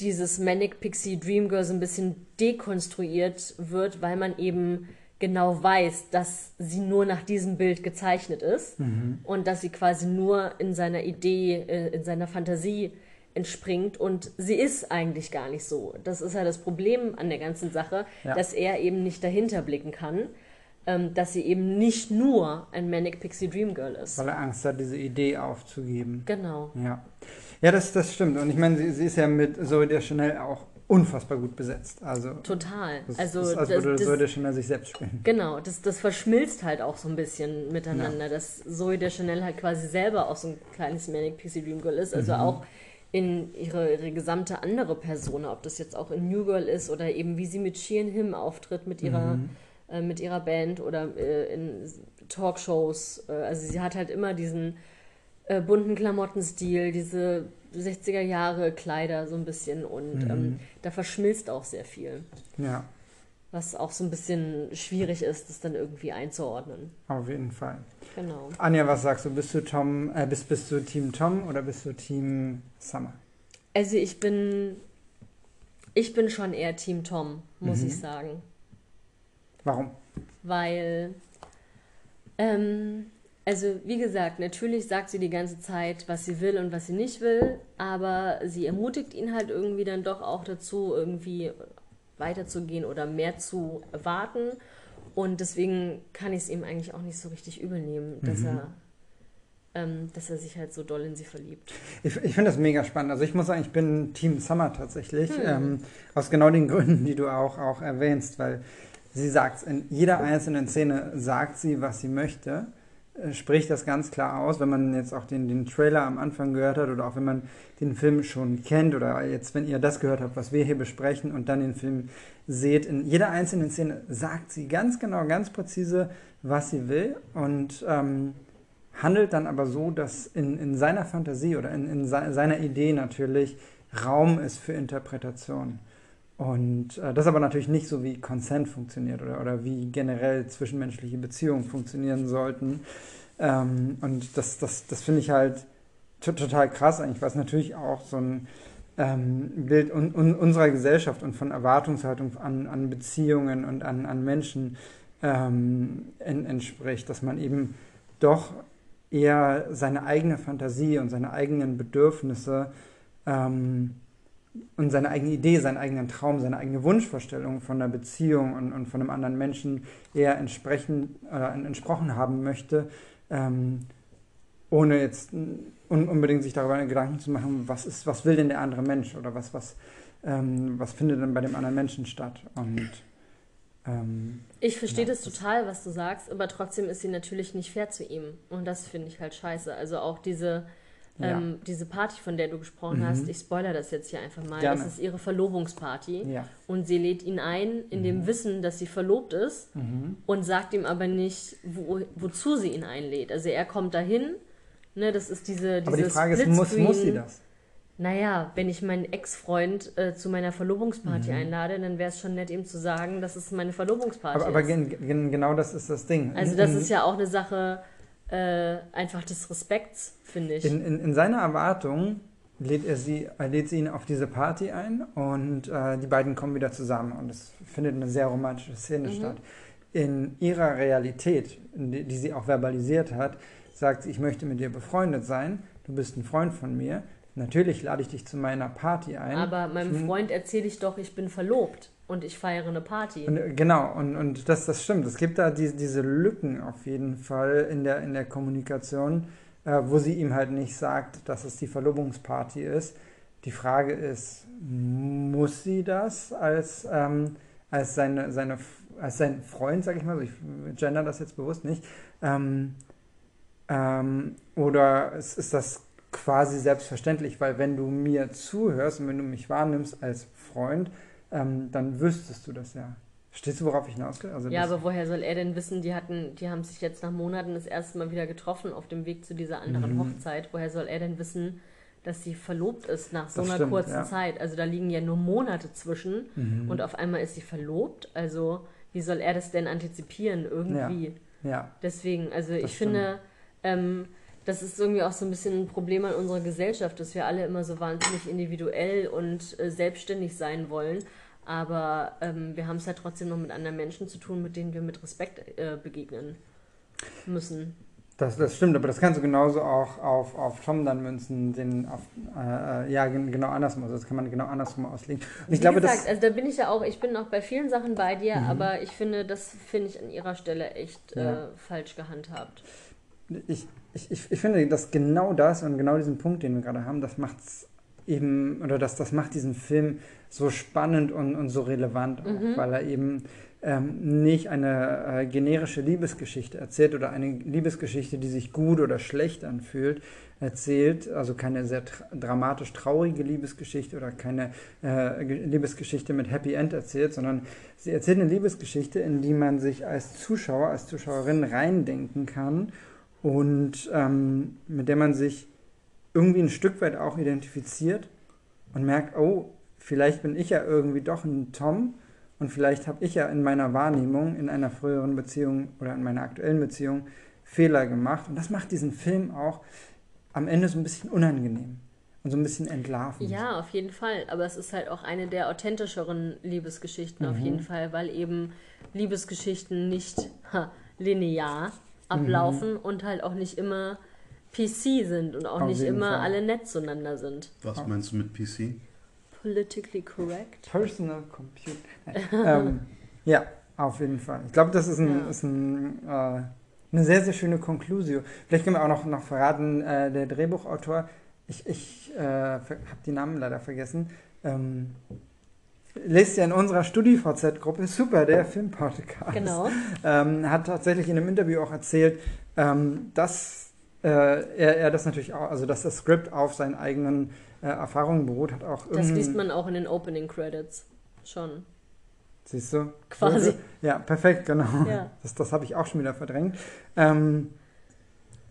Speaker 3: dieses Manic Pixie Dream Girl so ein bisschen dekonstruiert wird, weil man eben genau weiß, dass sie nur nach diesem Bild gezeichnet ist mhm. und dass sie quasi nur in seiner Idee, äh, in seiner Fantasie entspringt und sie ist eigentlich gar nicht so. Das ist ja das Problem an der ganzen Sache, ja. dass er eben nicht dahinter blicken kann, ähm, dass sie eben nicht nur ein Manic Pixie Dream Girl ist.
Speaker 2: Weil er Angst hat, diese Idee aufzugeben.
Speaker 3: Genau.
Speaker 2: Ja. Ja, das, das stimmt. Und ich meine, sie, sie ist ja mit Zoe de Chanel auch unfassbar gut besetzt. Also,
Speaker 3: Total.
Speaker 2: Das,
Speaker 3: also,
Speaker 2: das als würde Zoe de Chanel sich selbst spielen.
Speaker 3: Genau, das, das verschmilzt halt auch so ein bisschen miteinander, ja. dass Zoe de Chanel halt quasi selber auch so ein kleines Manic Pixie Dream Girl ist. Also mhm. auch in ihre, ihre gesamte andere Person, ob das jetzt auch in New Girl ist oder eben wie sie mit Sheehan Him auftritt mit ihrer, mhm. äh, mit ihrer Band oder äh, in Talkshows. Äh, also sie hat halt immer diesen äh, bunten Klamottenstil, diese 60er Jahre Kleider so ein bisschen und mhm. ähm, da verschmilzt auch sehr viel.
Speaker 2: Ja.
Speaker 3: Was auch so ein bisschen schwierig ist, das dann irgendwie einzuordnen.
Speaker 2: Auf jeden Fall.
Speaker 3: Genau.
Speaker 2: Anja, was sagst du? Bist du Tom, äh, bist, bist du Team Tom oder bist du Team Summer?
Speaker 3: Also ich bin ich bin schon eher Team Tom, muss mhm. ich sagen.
Speaker 2: Warum?
Speaker 3: Weil ähm, also wie gesagt, natürlich sagt sie die ganze Zeit, was sie will und was sie nicht will, aber sie ermutigt ihn halt irgendwie dann doch auch dazu, irgendwie weiterzugehen oder mehr zu erwarten. Und deswegen kann ich es ihm eigentlich auch nicht so richtig übel nehmen, dass mhm. er ähm, dass er sich halt so doll in sie verliebt.
Speaker 2: Ich, ich finde das mega spannend. Also ich muss sagen, ich bin Team Summer tatsächlich. Ähm, aus genau den Gründen, die du auch, auch erwähnst, weil sie sagt in jeder einzelnen Szene sagt sie, was sie möchte, spricht das ganz klar aus, wenn man jetzt auch den, den Trailer am Anfang gehört hat oder auch wenn man den Film schon kennt oder jetzt, wenn ihr das gehört habt, was wir hier besprechen und dann den Film seht, in jeder einzelnen Szene sagt sie ganz genau, ganz präzise, was sie will und ähm, handelt dann aber so, dass in, in seiner Fantasie oder in, in se seiner Idee natürlich Raum ist für Interpretation. Und äh, das ist aber natürlich nicht so, wie Consent funktioniert oder, oder wie generell zwischenmenschliche Beziehungen funktionieren sollten. Ähm, und das, das, das finde ich halt to total krass eigentlich, was natürlich auch so ein ähm, Bild un un unserer Gesellschaft und von Erwartungshaltung an, an Beziehungen und an, an Menschen ähm, en entspricht, dass man eben doch eher seine eigene Fantasie und seine eigenen Bedürfnisse ähm, und seine eigene Idee, seinen eigenen Traum, seine eigene Wunschvorstellung von einer Beziehung und, und von einem anderen Menschen eher entsprechend oder entsprochen haben möchte, ähm, ohne jetzt un unbedingt sich darüber Gedanken zu machen, was ist, was will denn der andere Mensch oder was, was, ähm, was findet denn bei dem anderen Menschen statt. Und ähm,
Speaker 3: Ich verstehe
Speaker 2: Ja,
Speaker 3: das total, was du sagst, aber trotzdem ist sie natürlich nicht fair zu ihm. Und das finde ich halt scheiße. Also auch diese,
Speaker 2: Ja.
Speaker 3: ähm, diese Party, von der du gesprochen
Speaker 2: Mhm.
Speaker 3: hast, ich spoilere das jetzt hier einfach mal.
Speaker 2: Gerne.
Speaker 3: Das ist ihre Verlobungsparty.
Speaker 2: ja.
Speaker 3: Und sie lädt ihn ein, in
Speaker 2: Mhm.
Speaker 3: dem Wissen, dass sie verlobt ist und sagt ihm aber nicht, wo, wozu sie ihn einlädt. Also er kommt dahin, ne, das ist diese,
Speaker 2: Aber die Frage ist, muss, muss sie das?
Speaker 3: Naja, wenn ich meinen Ex-Freund äh, zu meiner Verlobungsparty
Speaker 2: Mhm.
Speaker 3: einlade, dann wäre es schon nett, ihm zu sagen, dass es meine Verlobungsparty
Speaker 2: Aber, aber
Speaker 3: ist.
Speaker 2: gen, gen, genau das ist das Ding.
Speaker 3: Also das ist ja auch eine Sache äh, einfach des Respekts, finde ich.
Speaker 2: In, in, in seiner Erwartung lädt er sie, äh, lädt sie ihn auf diese Party ein und äh, die beiden kommen wieder zusammen und es findet eine sehr romantische Szene statt. In ihrer Realität, die, die sie auch verbalisiert hat, sagt sie, ich möchte mit dir befreundet sein, du bist ein Freund von mir, natürlich lade ich dich zu meiner Party ein.
Speaker 3: Aber meinem
Speaker 2: Ich-
Speaker 3: Freund erzähle ich doch, ich bin verlobt und ich feiere eine Party.
Speaker 2: Und, genau, und, und das, das stimmt. Es gibt da die, diese Lücken auf jeden Fall in der, in der Kommunikation, äh, wo sie ihm halt nicht sagt, dass es die Verlobungsparty ist. Die Frage ist, muss sie das als, ähm, als, seine, seine, als sein Freund, sag ich mal, so, ich gender das jetzt bewusst nicht, ähm, ähm, oder ist, ist das quasi selbstverständlich, weil wenn du mir zuhörst und wenn du mich wahrnimmst als Freund, ähm, dann wüsstest du das ja. Verstehst du, worauf ich hinaus will? Also
Speaker 3: Ja,
Speaker 2: das,
Speaker 3: aber woher soll er denn wissen, die hatten, die haben sich jetzt nach Monaten das erste Mal wieder getroffen auf dem Weg zu dieser anderen
Speaker 2: Mhm.
Speaker 3: Hochzeit. Woher soll er denn wissen, dass sie verlobt ist nach so
Speaker 2: Das
Speaker 3: einer
Speaker 2: stimmt,
Speaker 3: kurzen
Speaker 2: ja.
Speaker 3: Zeit? Also da liegen ja nur Monate zwischen
Speaker 2: Mhm.
Speaker 3: und auf einmal ist sie verlobt. Also wie soll er das denn antizipieren irgendwie?
Speaker 2: ja,
Speaker 3: Deswegen, also ich
Speaker 2: Das
Speaker 3: finde, ähm, das ist irgendwie auch so ein bisschen ein Problem an unserer Gesellschaft, dass wir alle immer so wahnsinnig individuell und äh, selbstständig sein wollen. Aber ähm, wir haben es ja trotzdem noch mit anderen Menschen zu tun, mit denen wir mit Respekt äh, begegnen müssen.
Speaker 2: das, das stimmt, aber das kannst du genauso auch auf, auf Tom dann münzen, den auf, äh, äh, ja, gen- genau andersrum. Also das kann man genau andersrum auslegen. Und ich
Speaker 3: Wie
Speaker 2: glaube,
Speaker 3: gesagt,
Speaker 2: das,
Speaker 3: also da bin ich ja auch, ich bin auch bei vielen Sachen bei dir, aber ich finde, das finde ich an ihrer Stelle echt äh,
Speaker 2: Ja.
Speaker 3: falsch gehandhabt.
Speaker 2: Ich, ich, ich, ich finde, dass genau das und genau diesen Punkt, den wir gerade haben, das macht's eben, oder das, das macht diesen Film so spannend und, und so relevant, auch, weil er eben ähm, nicht eine äh, generische Liebesgeschichte erzählt oder eine Liebesgeschichte, die sich gut oder schlecht anfühlt, erzählt, also keine sehr tra dramatisch traurige Liebesgeschichte oder keine äh, Ge- Liebesgeschichte mit Happy End erzählt, sondern sie erzählt eine Liebesgeschichte, in die man sich als Zuschauer, als Zuschauerin reindenken kann und ähm, mit der man sich irgendwie ein Stück weit auch identifiziert und merkt, oh, vielleicht bin ich ja irgendwie doch ein Tom und vielleicht habe ich ja in meiner Wahrnehmung in einer früheren Beziehung oder in meiner aktuellen Beziehung Fehler gemacht und das macht diesen Film auch am Ende so ein bisschen unangenehm und so ein bisschen entlarvend.
Speaker 3: Ja, auf jeden Fall. Aber es ist halt auch eine der authentischeren Liebesgeschichten,
Speaker 2: Mhm.
Speaker 3: auf jeden Fall, weil eben Liebesgeschichten nicht ha, linear ablaufen und halt auch nicht immer PC sind und auch
Speaker 2: Mhm. Auf
Speaker 3: nicht immer
Speaker 2: Fall.
Speaker 3: alle nett zueinander sind.
Speaker 1: Was meinst du mit PC?
Speaker 3: Politically correct.
Speaker 2: Personal Computer. [LAUGHS] ähm, ja, auf jeden Fall. Ich glaube, das ist ein,
Speaker 3: Ja.
Speaker 2: ist ein äh, Eine sehr, sehr schöne Konklusio. Vielleicht können wir auch noch, noch verraten, äh, der Drehbuchautor, ich, ich äh, habe die Namen leider vergessen, ähm, lest ja in unserer StudiVZ-Gruppe, super, der Filmpodcast,
Speaker 3: Genau.
Speaker 2: ähm, hat tatsächlich in einem Interview auch erzählt, ähm, dass äh, er, er das natürlich auch, also dass das Skript auf seinen eigenen äh, Erfahrungen beruht, hat auch
Speaker 3: Das liest man auch in den Opening Credits. Schon.
Speaker 2: Siehst du?
Speaker 3: Quasi.
Speaker 2: Ja, perfekt, genau.
Speaker 3: Ja.
Speaker 2: Das, das habe ich auch schon wieder verdrängt. Ähm,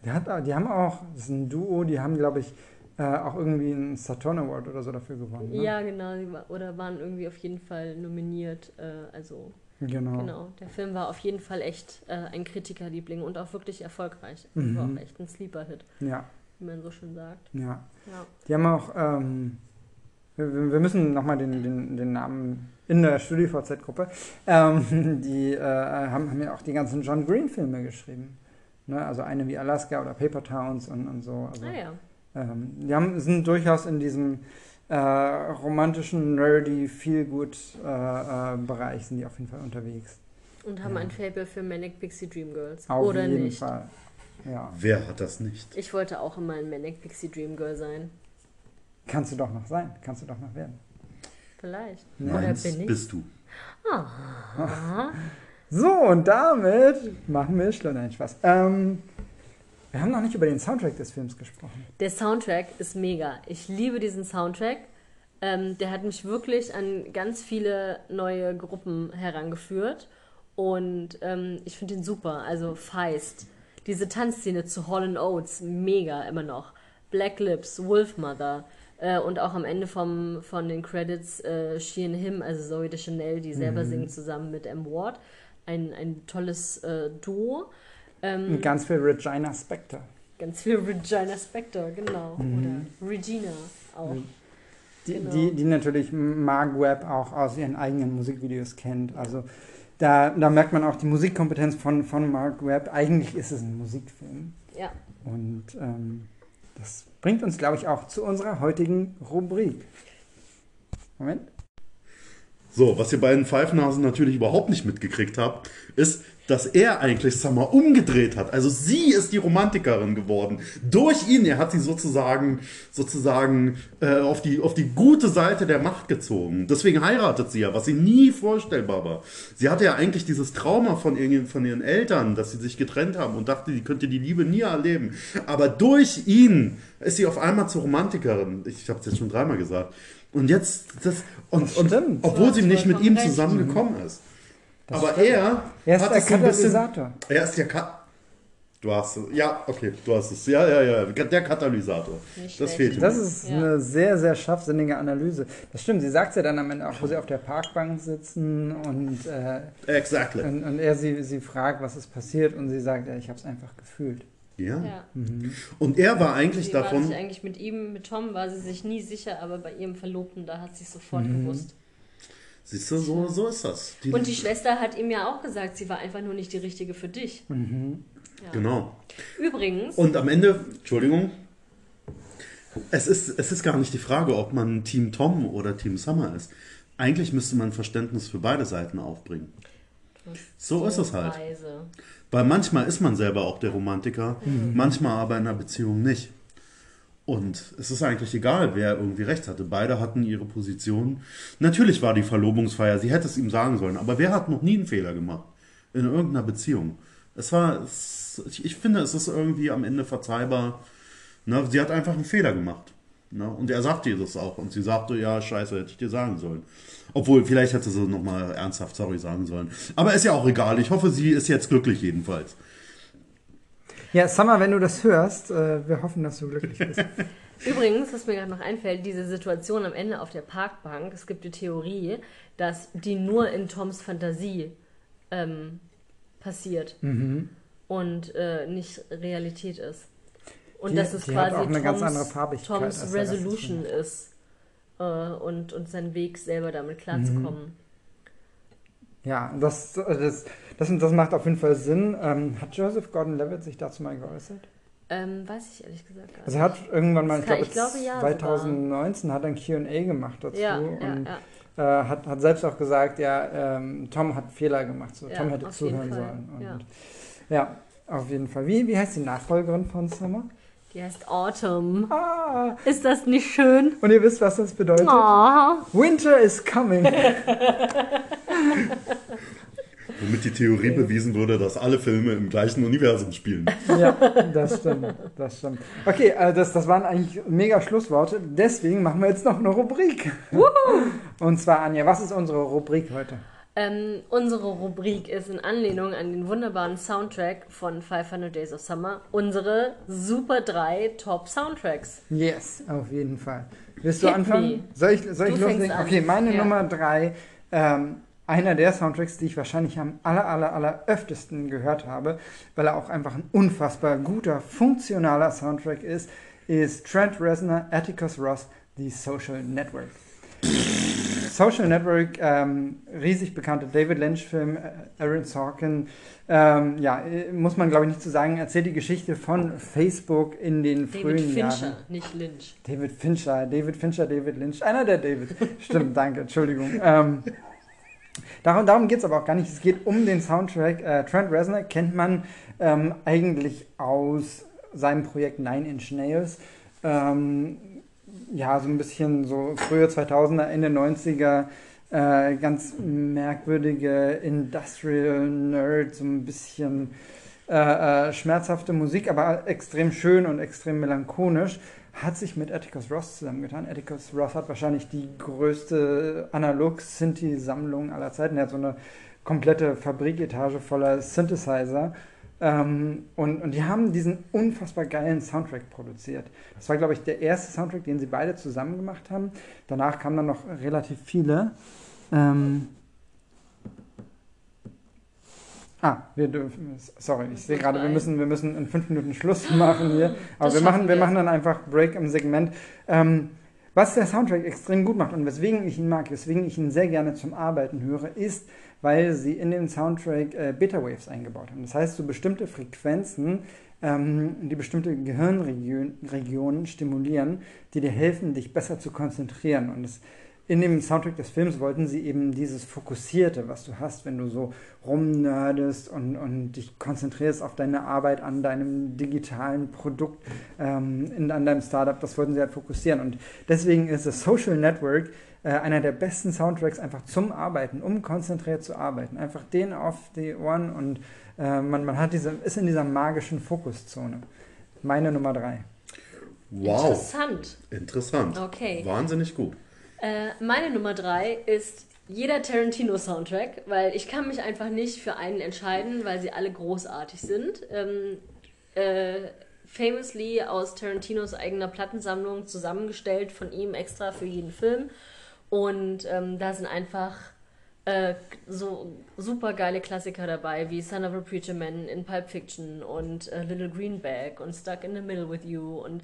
Speaker 2: die, hat, die haben auch, das ist ein Duo, die haben, glaube ich, äh, auch irgendwie einen Saturn Award oder so dafür gewonnen. Ne?
Speaker 3: Ja, genau. Oder waren irgendwie auf jeden Fall nominiert. Äh, also,
Speaker 2: Genau.
Speaker 3: genau. Der Film war auf jeden Fall echt äh, ein Kritikerliebling und auch wirklich erfolgreich.
Speaker 2: Mhm.
Speaker 3: War auch echt ein Sleeper-Hit,
Speaker 2: Ja,
Speaker 3: wie man so schön sagt.
Speaker 2: ja.
Speaker 3: Ja.
Speaker 2: Die haben auch, ähm, wir, wir müssen nochmal den, den, den Namen in der StudiVZ-Gruppe, ähm, [LAUGHS] die äh, haben, haben ja auch die ganzen John Green-Filme geschrieben. Ne? Also eine wie Alaska oder Paper Towns und, und so. Also,
Speaker 3: Ah ja.
Speaker 2: Ähm, die haben, sind durchaus in diesem äh, romantischen, nerdy, Feel-Good-Bereich sind die auf jeden Fall unterwegs.
Speaker 3: Und haben ein Fable für Manic Pixie Dream Girls.
Speaker 2: Auf
Speaker 3: Oder
Speaker 2: jeden
Speaker 3: nicht.
Speaker 2: Fall. Ja.
Speaker 1: Wer hat das nicht?
Speaker 3: Ich wollte auch immer ein Manic Pixie Dream Girl sein.
Speaker 2: Kannst du doch noch sein. Kannst du doch noch werden.
Speaker 3: Vielleicht.
Speaker 1: Meins
Speaker 3: Oder bin ich?
Speaker 1: bist du. [LAUGHS]
Speaker 2: So, und damit machen wir Schluss. Nein, Spaß. Ähm, wir haben noch nicht über den Soundtrack des Films gesprochen.
Speaker 3: Der Soundtrack ist mega. Ich liebe diesen Soundtrack. Ähm, der hat mich wirklich an ganz viele neue Gruppen herangeführt. Und ähm, ich finde ihn super. Also Feist. Diese Tanzszene zu Hall Oates, mega immer noch. Black Lips, Wolfmother. Äh, und auch am Ende vom, von den Credits äh, She and Him, also Zoe de Chanel, die selber singen zusammen mit M. Ward. Ein, ein tolles äh, Duo. Ähm,
Speaker 2: Und ganz viel Regina Spector.
Speaker 3: Ganz viel Regina Spector, genau.
Speaker 2: Mhm.
Speaker 3: Oder Regina auch.
Speaker 2: Die,
Speaker 3: Genau.
Speaker 2: die, die natürlich Mark Webb auch aus ihren eigenen Musikvideos kennt. Also da, da merkt man auch die Musikkompetenz von, von Mark Webb. Eigentlich ist es ein Musikfilm.
Speaker 3: Ja.
Speaker 2: Und ähm, das bringt uns, glaube ich, auch zu unserer heutigen Rubrik. Moment.
Speaker 1: So, was ihr beiden Pfeifnasen natürlich überhaupt nicht mitgekriegt habt, ist, dass er eigentlich Summer umgedreht hat. Also sie ist die Romantikerin geworden. Durch ihn, er hat sie sozusagen, sozusagen äh, auf, die, auf die gute Seite der Macht gezogen. Deswegen heiratet sie ja, was sie nie vorstellbar war. Sie hatte ja eigentlich dieses Trauma von, ihren- von ihren Eltern, dass sie sich getrennt haben und dachte, sie könnte die Liebe nie erleben. Aber durch ihn ist sie auf einmal zur Romantikerin. Ich habe es jetzt schon dreimal gesagt. Und jetzt, das, und, und
Speaker 2: stimmt.
Speaker 1: obwohl sie nicht mit ihm zusammengekommen ist. Aber er,
Speaker 2: Er ist
Speaker 1: hat
Speaker 2: der
Speaker 1: es ein bisschen,
Speaker 2: Katalysator.
Speaker 1: er ist der Kat Du hast es. Ja, okay, du hast es. Ja, ja, ja. Der Katalysator.
Speaker 3: Nicht
Speaker 1: das
Speaker 3: schlecht.
Speaker 1: fehlt ihm.
Speaker 2: Das ist
Speaker 3: Ja.
Speaker 2: eine sehr, sehr scharfsinnige Analyse. Das stimmt, sie sagt ja dann am Ende auch, wo sie auf der Parkbank sitzen und, äh,
Speaker 1: Exactly.
Speaker 2: und, und er sie, sie fragt, was ist passiert und sie sagt, ja, ich habe es einfach gefühlt.
Speaker 1: Ja.
Speaker 3: ja.
Speaker 1: Und er war eigentlich
Speaker 3: Sie war
Speaker 1: davon.
Speaker 3: sich eigentlich mit ihm, mit Tom war sie sich nie sicher, aber bei ihrem Verlobten, da hat sie es sofort
Speaker 2: Mhm.
Speaker 3: gewusst.
Speaker 1: Siehst du, so, so ist das. Die,
Speaker 3: Und die Schwester hat ihm ja auch gesagt, sie war einfach nur nicht die richtige für dich.
Speaker 1: Genau.
Speaker 3: Übrigens,
Speaker 1: Und am Ende, Entschuldigung, es ist, es ist gar nicht die Frage, ob man Team Tom oder Team Summer ist. Eigentlich müsste man Verständnis für beide Seiten aufbringen. So ist es halt.
Speaker 3: Weise.
Speaker 1: Weil manchmal ist man selber auch der Romantiker, manchmal aber in einer Beziehung nicht. Und es ist eigentlich egal, wer irgendwie recht hatte. Beide hatten ihre Position. Natürlich war die Verlobungsfeier, sie hätte es ihm sagen sollen, aber wer hat noch nie einen Fehler gemacht? In irgendeiner Beziehung. Es war, es, ich- finde, es ist irgendwie am Ende verzeihbar. Ne? Sie hat einfach einen Fehler gemacht. Ne? Und er sagte ihr das auch. Und sie sagte, ja, scheiße, hätte ich dir sagen sollen. Obwohl, vielleicht hätte sie nochmal ernsthaft sorry sagen sollen. Aber ist ja auch egal. Ich hoffe, sie ist jetzt glücklich jedenfalls.
Speaker 2: Ja, Summer, wenn du das hörst, äh, wir hoffen, dass du glücklich bist. [LAUGHS]
Speaker 3: Übrigens, was mir gerade noch einfällt, diese Situation am Ende auf der Parkbank, es gibt die Theorie, dass die nur in Toms Fantasie ähm, passiert
Speaker 2: Mhm.
Speaker 3: und äh, nicht Realität ist. Und
Speaker 2: Die-
Speaker 3: dass es quasi Toms, Toms Resolution ist äh, und, und sein Weg selber damit klarzukommen.
Speaker 2: Ja, das, das, das, das macht auf jeden Fall Sinn. Ähm, hat Joseph Gordon-Levitt sich dazu mal geäußert?
Speaker 3: Ähm, weiß ich ehrlich gesagt gar
Speaker 2: Also
Speaker 3: nicht.
Speaker 2: er hat irgendwann mal, ich
Speaker 3: kann-
Speaker 2: glaube,
Speaker 3: ich glaube, ja,
Speaker 2: 2019 hat er ein Q&A gemacht dazu
Speaker 3: ja, ja,
Speaker 2: und
Speaker 3: ja.
Speaker 2: Äh, hat, hat selbst auch gesagt, ja, ähm, Tom hat Fehler gemacht, so, Tom hätte zuhören sollen. Und,
Speaker 3: ja.
Speaker 2: ja. Auf jeden Fall. Wie, wie heißt die Nachfolgerin von Summer?
Speaker 3: Die heißt Autumn.
Speaker 2: Ah,
Speaker 3: Ist das nicht schön?
Speaker 2: und ihr wisst, was das bedeutet?
Speaker 3: Oh.
Speaker 2: Winter is coming. [LAUGHS]
Speaker 1: Womit die Theorie bewiesen wurde, dass alle Filme im gleichen Universum spielen. [LAUGHS]
Speaker 2: ja, das stimmt. Das stimmt. Okay, äh, das, das waren eigentlich mega Schlussworte. Deswegen machen wir jetzt noch eine Rubrik. Und zwar, Anja, was ist unsere Rubrik heute?
Speaker 3: Ähm, unsere Rubrik ist in Anlehnung an den wunderbaren Soundtrack von 500 Days of Summer unsere Super 3 Top Soundtracks.
Speaker 2: Yes, auf jeden Fall. Willst du
Speaker 3: Hit
Speaker 2: anfangen?
Speaker 3: me.
Speaker 2: Soll ich, soll ich
Speaker 3: Du
Speaker 2: loslegen?
Speaker 3: an.
Speaker 2: Okay, meine
Speaker 3: Ja.
Speaker 2: Nummer drei, ähm, einer der Soundtracks, die ich wahrscheinlich am aller, aller, aller öftesten gehört habe, weil er auch einfach ein unfassbar guter, funktionaler Soundtrack ist, ist Trent Reznor, Atticus Ross, The Social Network. Social Network, ähm, riesig bekannter David Lynch-Film, äh, Aaron Sorkin, ähm, ja, muss man glaube ich nicht zu sagen, erzählt die Geschichte von Facebook in den
Speaker 3: David
Speaker 2: frühen
Speaker 3: Fincher,
Speaker 2: Jahren.
Speaker 3: nicht Lynch.
Speaker 2: David Fincher, David Fincher, David Lynch, einer der David. Stimmt, danke, Entschuldigung. Ähm, darum darum geht es aber auch gar nicht. Es geht um den Soundtrack. Äh, Trent Reznor kennt man ähm, eigentlich aus seinem Projekt Nine Inch Nails. Ähm, ja, so ein bisschen so frühe 2000er, Ende 90er. Äh, ganz merkwürdige Industrial Nerd, so ein bisschen äh, äh, schmerzhafte Musik, aber extrem schön und extrem melancholisch, hat sich mit Atticus Ross zusammengetan. Atticus Ross hat wahrscheinlich die größte Analog-Synthi-Sammlung aller Zeiten. Er hat so eine komplette Fabriketage voller Synthesizer. Ähm, und, und die haben diesen unfassbar geilen Soundtrack produziert. Das war, glaube ich, der erste Soundtrack, den sie beide zusammen gemacht haben. Danach kamen dann noch relativ viele. Ähm, Ah, wir dürfen, sorry, ich sehe gerade, wir müssen, wir müssen in fünf Minuten Schluss [LAUGHS] machen hier. Aber
Speaker 3: Das
Speaker 2: wir machen, wir
Speaker 3: wir.
Speaker 2: machen dann einfach Break im Segment. Ähm, was der Soundtrack extrem gut macht und weswegen ich ihn mag, weswegen ich ihn sehr gerne zum Arbeiten höre, ist, weil sie in den Soundtrack äh, Beta Waves eingebaut haben. Das heißt, so bestimmte Frequenzen, ähm, die bestimmte Gehirnregionen Regionen stimulieren, die dir helfen, dich besser zu konzentrieren. Und das, in dem Soundtrack des Films wollten sie eben dieses Fokussierte, was du hast, wenn du so rumnerdest und, und dich konzentrierst auf deine Arbeit an deinem digitalen Produkt, ähm, in, an deinem Startup, das wollten sie halt fokussieren. Und deswegen ist das Social Network äh, einer der besten Soundtracks einfach zum Arbeiten, um konzentriert zu arbeiten. Einfach den auf die Ohren und äh, man, man hat diese, ist in dieser magischen Fokuszone. Meine Nummer drei.
Speaker 1: Wow.
Speaker 3: Interessant.
Speaker 1: Interessant.
Speaker 3: Okay.
Speaker 1: Wahnsinnig gut.
Speaker 3: Äh, meine Nummer drei ist jeder Tarantino-Soundtrack, weil ich kann mich einfach nicht für einen entscheiden, weil sie alle großartig sind. Ähm, äh, famously aus Tarantinos eigener Plattensammlung zusammengestellt von ihm extra für jeden Film. Und ähm, da sind einfach äh, so super geile Klassiker dabei, wie Son of a Preacher Man in Pulp Fiction und äh, Little Greenback und Stuck in the Middle with You und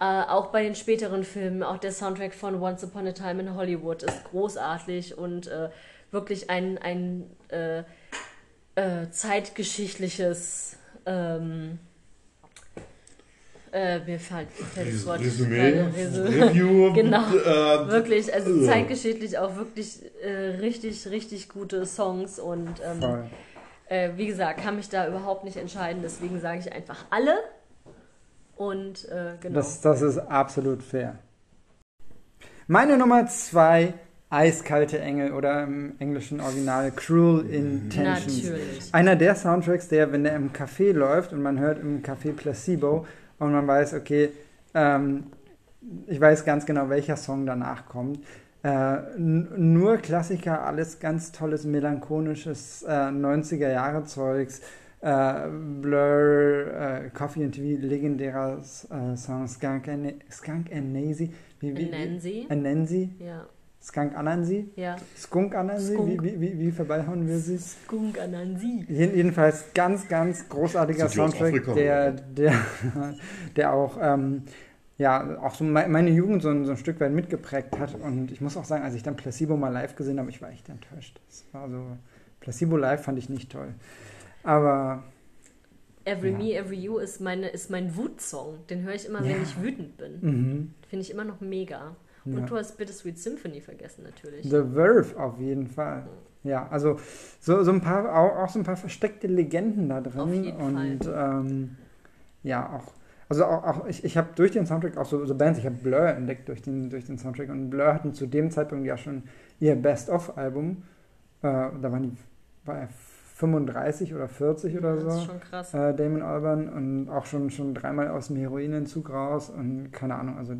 Speaker 3: äh, auch bei den späteren Filmen, auch der Soundtrack von Once Upon a Time in Hollywood ist großartig und äh, wirklich ein, ein äh, äh, zeitgeschichtliches ähm, äh, mir fällt, fällt das Wort
Speaker 1: Resümee, Review. [LAUGHS]
Speaker 3: Genau.
Speaker 1: Äh,
Speaker 3: Wirklich, also
Speaker 1: äh.
Speaker 3: zeitgeschichtlich auch wirklich äh, richtig, richtig gute Songs und ähm, äh, wie gesagt, kann mich da überhaupt nicht entscheiden, deswegen sage ich einfach alle und äh, genau.
Speaker 2: Das, das ist absolut fair. Meine Nummer zwei, Eiskalte Engel oder im englischen Original Cruel Intentions.
Speaker 3: Natürlich.
Speaker 2: Einer der Soundtracks, der, wenn der im Café läuft und man hört im Café Placebo und man weiß, okay, ähm, ich weiß ganz genau, welcher Song danach kommt. Äh, nur Klassiker, alles ganz tolles, melancholisches äh, 90er-Jahre-Zeugs. Äh, Blur, äh, Coffee and TV, legendärer äh, Song Skunk and, Skunk and Nazy. Wie, wie,
Speaker 3: Anansi.
Speaker 2: Wie, Anansi.
Speaker 3: Ja,
Speaker 2: Skunk Anansi.
Speaker 3: ja.
Speaker 2: Skunk Anansi.
Speaker 3: Skunk.
Speaker 2: Wie, wie, wie, wie vorbeihauen wir sie?
Speaker 3: Skunk Anansi.
Speaker 2: Jeden- Jedenfalls ganz, ganz großartiger Soundtrack, der, der, [LAUGHS] der auch, ähm, ja, auch so me- meine Jugend so ein, so ein Stück weit mitgeprägt hat. Und ich muss auch sagen, als ich dann Placebo mal live gesehen habe, ich war echt enttäuscht. Das war so, Placebo live fand ich nicht toll. Aber
Speaker 3: Every
Speaker 2: Ja.
Speaker 3: Me, Every You ist, meine, ist mein Wutsong. Den höre ich immer, wenn
Speaker 2: Ja.
Speaker 3: ich wütend bin.
Speaker 2: mhm,
Speaker 3: Finde ich immer noch mega. Und du hast Bittersweet Symphony vergessen natürlich.
Speaker 2: The Verve auf jeden Fall. Ja, also so, so ein paar, auch, auch so ein paar versteckte Legenden da drin.
Speaker 3: Auf jeden
Speaker 2: und ähm, ja, auch, also auch, auch ich, ich habe durch den Soundtrack auch so, so Bands, ich habe Blur entdeckt durch den, durch den Soundtrack und Blur hatten zu dem Zeitpunkt ja schon ihr Best-of-Album. Äh, da waren die bei 35 oder 40 oder
Speaker 3: Das ist
Speaker 2: so.
Speaker 3: schon krass.
Speaker 2: Äh, Damon Albarn und auch schon, schon dreimal aus dem Heroinentzug raus und keine Ahnung, also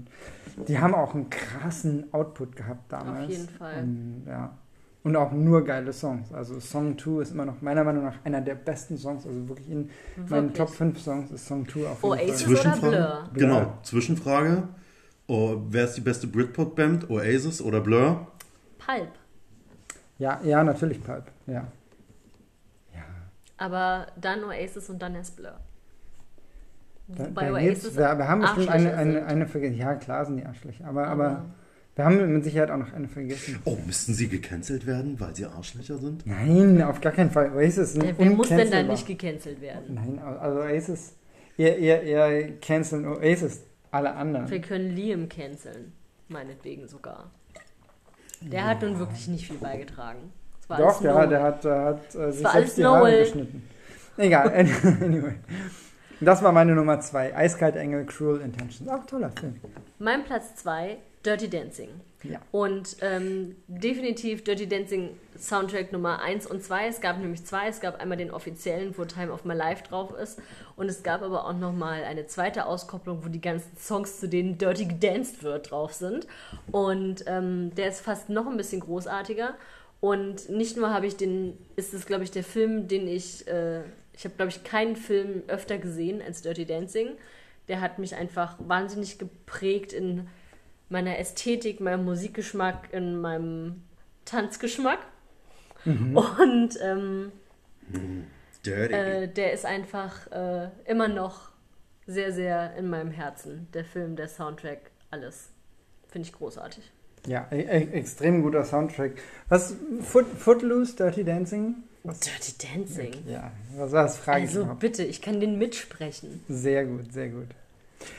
Speaker 2: die haben auch einen krassen Output gehabt damals.
Speaker 3: Auf jeden Fall.
Speaker 2: Und, ja. Und auch nur geile Songs. Also Song 2 ist immer noch meiner Meinung nach einer der besten Songs. Also wirklich in meinen
Speaker 3: Wirklich.
Speaker 2: Top 5 Songs ist Song 2 auf jeden
Speaker 3: Oasis
Speaker 2: Fall.
Speaker 3: oder
Speaker 1: Zwischenfrage?
Speaker 3: Blur?
Speaker 1: Genau, Zwischenfrage. Oh, wer ist die beste Britpop-Band? Oasis oder Blur?
Speaker 3: Pulp.
Speaker 2: Ja, ja, natürlich Pulp. Ja.
Speaker 3: Aber dann Oasis und dann erst Blur.
Speaker 2: Da,
Speaker 3: Wobei
Speaker 2: da
Speaker 3: Oasis
Speaker 2: wir, wir haben bestimmt eine, eine, eine vergessen. Ja, klar sind die Arschlöcher. Aber, aber,
Speaker 3: Aber-
Speaker 2: wir haben mit Sicherheit auch noch eine vergessen.
Speaker 1: Oh, müssten sie gecancelt werden, weil sie Arschlöcher sind?
Speaker 2: Nein, auf gar keinen Fall. Oasis sind
Speaker 3: Wer, wer muss denn da
Speaker 2: uncancelbar.
Speaker 3: nicht gecancelt werden?
Speaker 2: Nein, also Oasis, ihr, ihr, ihr canceln Oasis, alle anderen.
Speaker 3: Wir können Liam canceln. Meinetwegen sogar. Der hat nun wirklich nicht viel beigetragen. War
Speaker 2: Doch,
Speaker 3: alles
Speaker 2: der, hat- der hat, hat äh, sich selbst die Haare geschnitten. Egal, [LAUGHS] anyway. Das war meine Nummer zwei. Eiskalte Engel, Cruel Intentions. Auch toller Film.
Speaker 3: Mein Platz 2, Dirty Dancing.
Speaker 2: Ja.
Speaker 3: Und ähm, definitiv Dirty Dancing Soundtrack Nummer 1 und 2. Es gab nämlich zwei. Es gab einmal den offiziellen, wo Time of My Life drauf ist. Und es gab aber auch nochmal eine zweite Auskopplung, wo die ganzen Songs, zu denen Dirty gedanced wird, drauf sind. Und ähm, der ist fast noch ein bisschen großartiger. Und nicht nur habe ich den, ist es, glaube ich, der Film, den ich, äh, ich habe, glaube ich, keinen Film öfter gesehen als Dirty Dancing. Der hat mich einfach wahnsinnig geprägt in meiner Ästhetik, meinem Musikgeschmack, in meinem Tanzgeschmack. Und ähm,
Speaker 1: Dirty.
Speaker 3: äh, der ist einfach äh, immer noch sehr, sehr in meinem Herzen. Der Film, der Soundtrack, alles. Finde ich großartig.
Speaker 2: Ja, e e extrem guter Soundtrack. Was, Foot, Footloose, Dirty Dancing? Was?
Speaker 3: Dirty Dancing.
Speaker 2: Ja, was war das? Frage ich
Speaker 3: Also
Speaker 2: überhaupt.
Speaker 3: bitte, ich kann den mitsprechen.
Speaker 2: Sehr gut, sehr gut.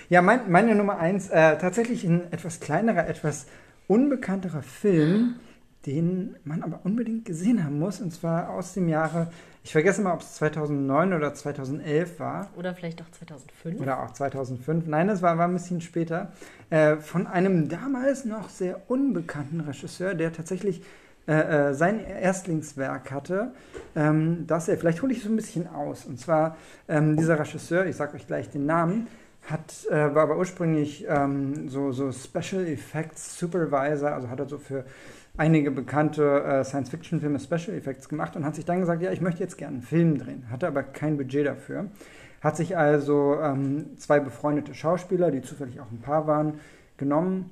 Speaker 2: Ja, mein, meine Nummer eins, äh, tatsächlich ein etwas kleinerer, etwas unbekannterer Film, den man aber unbedingt gesehen haben muss, und zwar aus dem Jahre, ich vergesse mal, ob es 2009 oder 2011 war,
Speaker 3: Oder vielleicht auch 2005.
Speaker 2: oder auch 2005, nein, das war, war ein bisschen später, äh, von einem damals noch sehr unbekannten Regisseur, der tatsächlich äh, äh, sein Erstlingswerk hatte, ähm, dass er, vielleicht hole ich so ein bisschen aus, und zwar ähm, dieser Regisseur, ich sage euch gleich den Namen, hat, äh, war aber ursprünglich ähm, so, so Special Effects Supervisor, also hat er so für einige bekannte äh, Science-Fiction-Filme Special Effects gemacht und hat sich dann gesagt, ja, ich möchte jetzt gerne einen Film drehen, hatte aber kein Budget dafür. Hat sich also ähm, zwei befreundete Schauspieler, die zufällig auch ein Paar waren, genommen.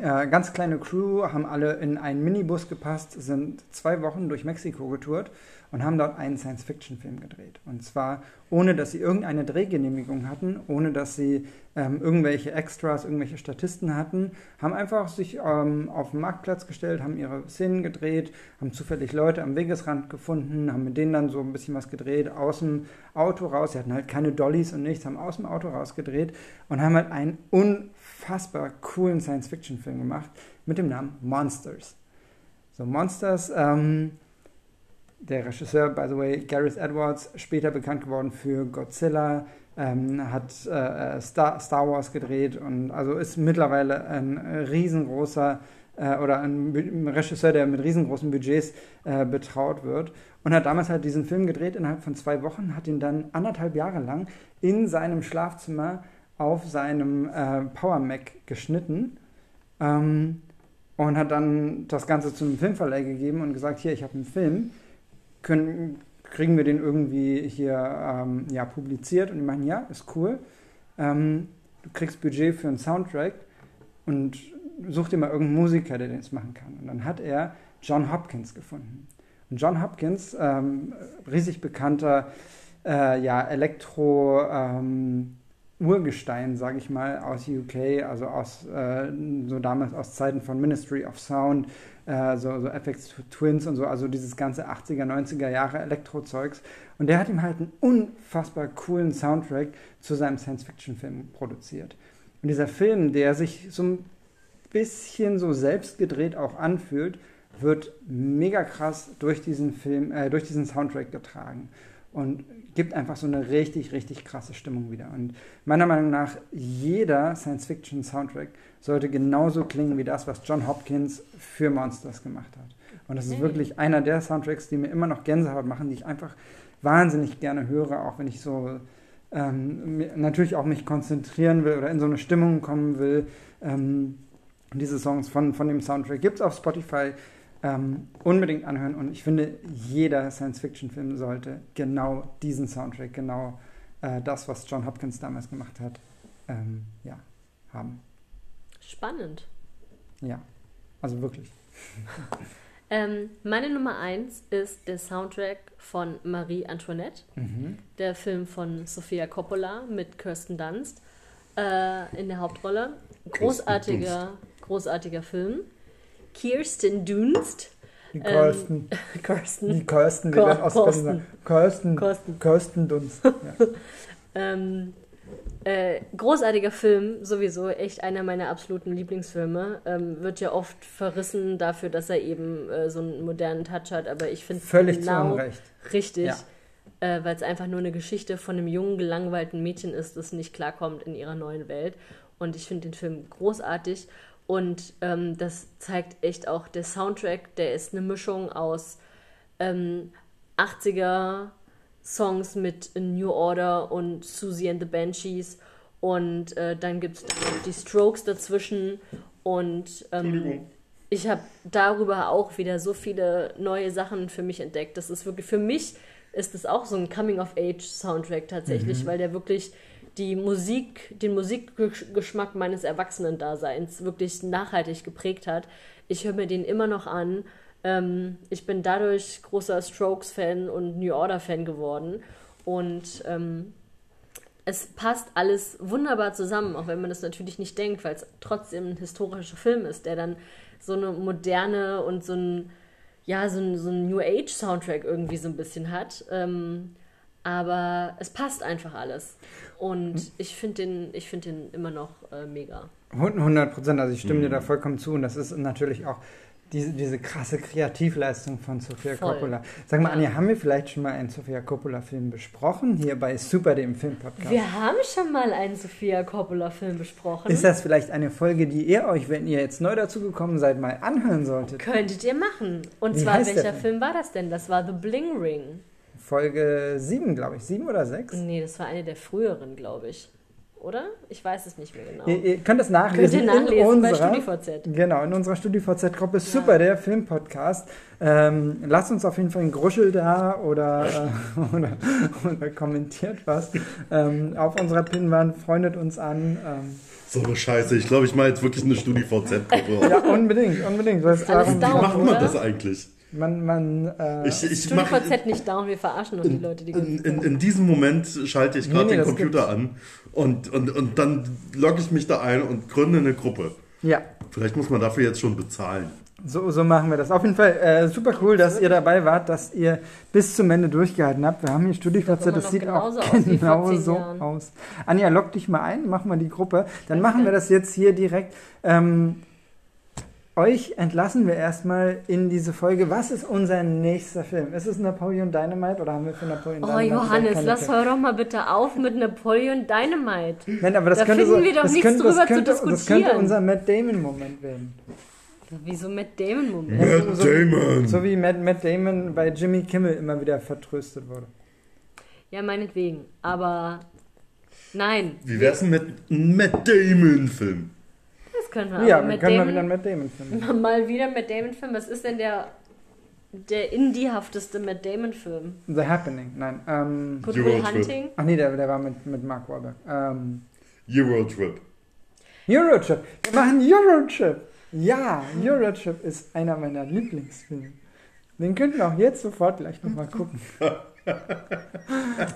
Speaker 2: Äh, ganz kleine Crew, haben alle in einen Minibus gepasst, sind zwei Wochen durch Mexiko getourt und haben dort einen Science-Fiction-Film gedreht. Und zwar ohne, dass sie irgendeine Drehgenehmigung hatten, ohne dass sie ähm, irgendwelche Extras, irgendwelche Statisten hatten, haben einfach sich ähm, auf den Marktplatz gestellt, haben ihre Szenen gedreht, haben zufällig Leute am Wegesrand gefunden, haben mit denen dann so ein bisschen was gedreht, aus dem Auto raus. Sie hatten halt keine Dollys und nichts, haben aus dem Auto raus gedreht und haben halt einen unfassbar coolen Science-Fiction-Film gemacht mit dem Namen Monsters. So, Monsters, ähm, der Regisseur, by the way, Gareth Edwards, später bekannt geworden für Godzilla, ähm, hat äh, Star, Star Wars gedreht und also ist mittlerweile ein riesengroßer äh, oder ein, Regisseur, der mit riesengroßen Budgets äh, betraut wird und hat damals halt diesen Film gedreht innerhalb von zwei Wochen, hat ihn dann anderthalb Jahre lang in seinem Schlafzimmer auf seinem äh, Power Mac geschnitten ähm, und hat dann das Ganze zum Filmverleih gegeben und gesagt, hier, ich habe einen Film, können, kriegen wir den irgendwie hier ähm, ja, publiziert? Und die meinen, ja, ist cool. Ähm, du kriegst Budget für einen Soundtrack und such dir mal irgendeinen Musiker, der das machen kann. Und dann hat er John Hopkins gefunden. Und John Hopkins, ähm, riesig bekannter äh, ja, Elektro- ähm, Urgestein, sage ich mal, aus UK, also aus äh, so damals aus Zeiten von Ministry of Sound, äh, so, so FX Twins und so, also dieses ganze 80er, 90er Jahre Elektro-Zeugs. Und der hat ihm halt einen unfassbar coolen Soundtrack zu seinem Science-Fiction-Film produziert. Und dieser Film, der sich so ein bisschen so selbst gedreht auch anfühlt, wird mega krass durch diesen Film, äh, durch diesen Soundtrack getragen und gibt einfach so eine richtig, richtig krasse Stimmung wieder. Und meiner Meinung nach, jeder Science-Fiction-Soundtrack sollte genauso klingen wie das, was John Hopkins für Monsters gemacht hat. Und das ist wirklich einer der Soundtracks, die mir immer noch Gänsehaut machen, die ich einfach wahnsinnig gerne höre, auch wenn ich so ähm, natürlich auch mich konzentrieren will oder in so eine Stimmung kommen will. Ähm, diese Songs von, von dem Soundtrack gibt es auf Spotify. Ähm, unbedingt anhören und ich finde, jeder Science-Fiction-Film sollte genau diesen Soundtrack, genau äh, das, was John Hopkins damals gemacht hat, ähm, ja, haben.
Speaker 3: Spannend.
Speaker 2: Ja, also wirklich. [LAUGHS]
Speaker 3: Ähm, meine Nummer eins ist der Soundtrack von Marie Antoinette,
Speaker 2: Mhm.
Speaker 3: der Film von Sofia Coppola mit Kirsten Dunst äh, in der Hauptrolle. Großartiger, großartiger Film. Kirsten Dunst.
Speaker 2: Die
Speaker 3: Ähm,
Speaker 2: Kirsten, [LAUGHS]
Speaker 3: Kirsten.
Speaker 2: die Kirsten, wie
Speaker 3: Kor-
Speaker 2: sagen. Kirsten,
Speaker 3: Kirsten.
Speaker 2: Kirsten Dunst. [LAUGHS] Ja.
Speaker 3: Ähm, äh, großartiger Film, sowieso echt einer meiner absoluten Lieblingsfilme. Ähm, wird ja oft verrissen dafür, dass er eben äh, so einen modernen Touch hat, aber ich finde
Speaker 2: Völlig zu
Speaker 3: genau
Speaker 2: Unrecht.
Speaker 3: richtig,
Speaker 2: Ja.
Speaker 3: äh, weil es einfach nur eine Geschichte von einem jungen, gelangweilten Mädchen ist, das nicht klarkommt in ihrer neuen Welt. Und ich finde den Film großartig. Und ähm, das zeigt echt auch der Soundtrack, der ist eine Mischung aus ähm, 80er Songs mit New Order und Susie and the Banshees. Und äh, dann gibt es die Strokes dazwischen. Und ähm, ich habe darüber auch wieder so viele neue Sachen für mich entdeckt. Das ist wirklich, für mich ist es auch so ein Coming-of-Age-Soundtrack tatsächlich, weil der wirklich die Musik, den Musikgeschmack meines Erwachsenen-Daseins wirklich nachhaltig geprägt hat. Ich höre mir den immer noch an. Ähm, ich bin dadurch großer Strokes-Fan und New Order-Fan geworden. Und ähm, es passt alles wunderbar zusammen, auch wenn man das natürlich nicht denkt, weil es trotzdem ein historischer Film ist, der dann so eine moderne und so ein, ja, so ein, so ein New Age-Soundtrack irgendwie so ein bisschen hat. Ähm, aber es passt einfach alles. Und ich finde den, ich find den immer noch äh, mega.
Speaker 2: 100 Prozent, also ich stimme
Speaker 3: Mhm.
Speaker 2: dir da vollkommen zu und das ist natürlich auch diese, diese krasse Kreativleistung von Sofia
Speaker 3: Voll.
Speaker 2: Coppola. Sag mal,
Speaker 3: Ja.
Speaker 2: Anja, haben wir vielleicht schon mal einen Sofia Coppola-Film besprochen, hier bei Super, dem Filmpodcast?
Speaker 3: Wir haben schon mal einen Sofia Coppola-Film besprochen.
Speaker 2: Ist das vielleicht eine Folge, die ihr euch, wenn ihr jetzt neu dazugekommen seid, mal anhören solltet?
Speaker 3: Könntet ihr machen. Und
Speaker 2: Wie
Speaker 3: zwar, welcher
Speaker 2: Film?
Speaker 3: Film war das denn? Das war The Bling Ring.
Speaker 2: Folge 7, glaube ich. 7 oder 6?
Speaker 3: Nee, das war eine der früheren, glaube ich. Oder? Ich weiß es nicht mehr genau.
Speaker 2: Ihr, ihr könnt das nachlesen,
Speaker 3: Könnt ihr nachlesen
Speaker 2: in
Speaker 3: bei
Speaker 2: unserer,
Speaker 3: StudiVZ.
Speaker 2: Genau, in unserer StudiVZ-Gruppe Super, der Filmpodcast. Ähm, lasst uns auf jeden Fall einen Gruschel da oder, äh, [LAUGHS] oder, oder kommentiert was. Ähm, auf unserer Pinnwand, freundet uns an. Ähm,
Speaker 1: So eine Scheiße. Ich glaube, ich mache jetzt wirklich eine StudiVZ-Gruppe.
Speaker 2: ja, unbedingt, unbedingt. Das
Speaker 3: Ist alles
Speaker 1: Wie macht man
Speaker 3: oder?
Speaker 1: das eigentlich?
Speaker 2: Man, man, äh,
Speaker 1: Ich, ich mach,
Speaker 3: StudiVZ nicht down, wir verarschen nur die Leute, die
Speaker 1: in, in, in diesem Moment schalte ich gerade
Speaker 2: Nee, nee,
Speaker 1: den
Speaker 2: das
Speaker 1: Computer an und, und, und dann logge ich mich da ein und gründe eine Gruppe.
Speaker 2: ja,
Speaker 1: Vielleicht muss man dafür jetzt schon bezahlen.
Speaker 2: so, so machen wir das. Auf jeden Fall äh, super cool, dass ihr dabei wart, dass ihr bis zum Ende durchgehalten habt. Wir haben hier StudiVZ, das
Speaker 3: noch
Speaker 2: sieht
Speaker 3: genauso
Speaker 2: auch
Speaker 3: aus wie vor
Speaker 2: genau
Speaker 3: zehn
Speaker 2: so
Speaker 3: Jahren.
Speaker 2: aus. Anja, log dich mal ein, mach mal die Gruppe. Dann machen wir das jetzt hier direkt. Ähm, euch entlassen wir erstmal in diese Folge. Was ist unser nächster Film? Ist es Napoleon Dynamite oder haben wir für Napoleon
Speaker 3: Oh
Speaker 2: Dynamite
Speaker 3: Johannes,
Speaker 2: keine
Speaker 3: lass hör doch mal bitte auf mit Napoleon Dynamite.
Speaker 2: Nein, aber das
Speaker 3: Da
Speaker 2: könnte
Speaker 3: finden
Speaker 2: so,
Speaker 3: wir doch
Speaker 2: das
Speaker 3: nichts
Speaker 2: könnte,
Speaker 3: drüber
Speaker 2: das
Speaker 3: zu
Speaker 2: könnte, Das könnte
Speaker 3: diskutieren.
Speaker 2: unser Matt Damon-Moment werden.
Speaker 3: Wieso Matt Damon Moment?
Speaker 1: Matt
Speaker 2: so,
Speaker 1: Damon!
Speaker 2: So wie Matt, Matt Damon bei Jimmy Kimmel immer wieder vertröstet wurde.
Speaker 3: Ja, meinetwegen. Aber nein,
Speaker 1: Wie wär's denn mit einem Matt Damon-Film?
Speaker 3: das können wir.
Speaker 2: ja,
Speaker 3: aber
Speaker 2: wir können mal wieder
Speaker 3: Damon,
Speaker 2: Matt Damon finden.
Speaker 3: mal wieder Matt Damon Film. Was ist denn der der indiehafteste Matt Damon Film?
Speaker 2: The Happening, nein. Ähm,
Speaker 3: Good Will
Speaker 1: Trip.
Speaker 3: Hunting?
Speaker 2: ach nee, der, der war mit, mit Mark Wahlberg. Ähm,
Speaker 1: Eurotrip.
Speaker 2: Eurotrip. Wir machen Eurotrip. Ja, Eurotrip ist einer meiner Lieblingsfilme. Den könnten wir auch jetzt sofort gleich nochmal gucken. [LAUGHS]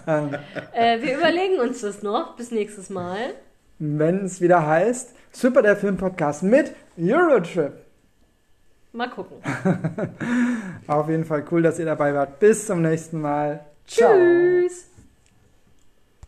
Speaker 2: ähm,
Speaker 3: Äh, wir überlegen uns das noch bis nächstes Mal.
Speaker 2: wenn es wieder heißt, Super der Film-Podcast mit Eurotrip.
Speaker 3: Mal gucken. [LAUGHS]
Speaker 2: Auf jeden Fall cool, dass ihr dabei wart. Bis zum nächsten Mal. Ciao.
Speaker 3: Tschüss.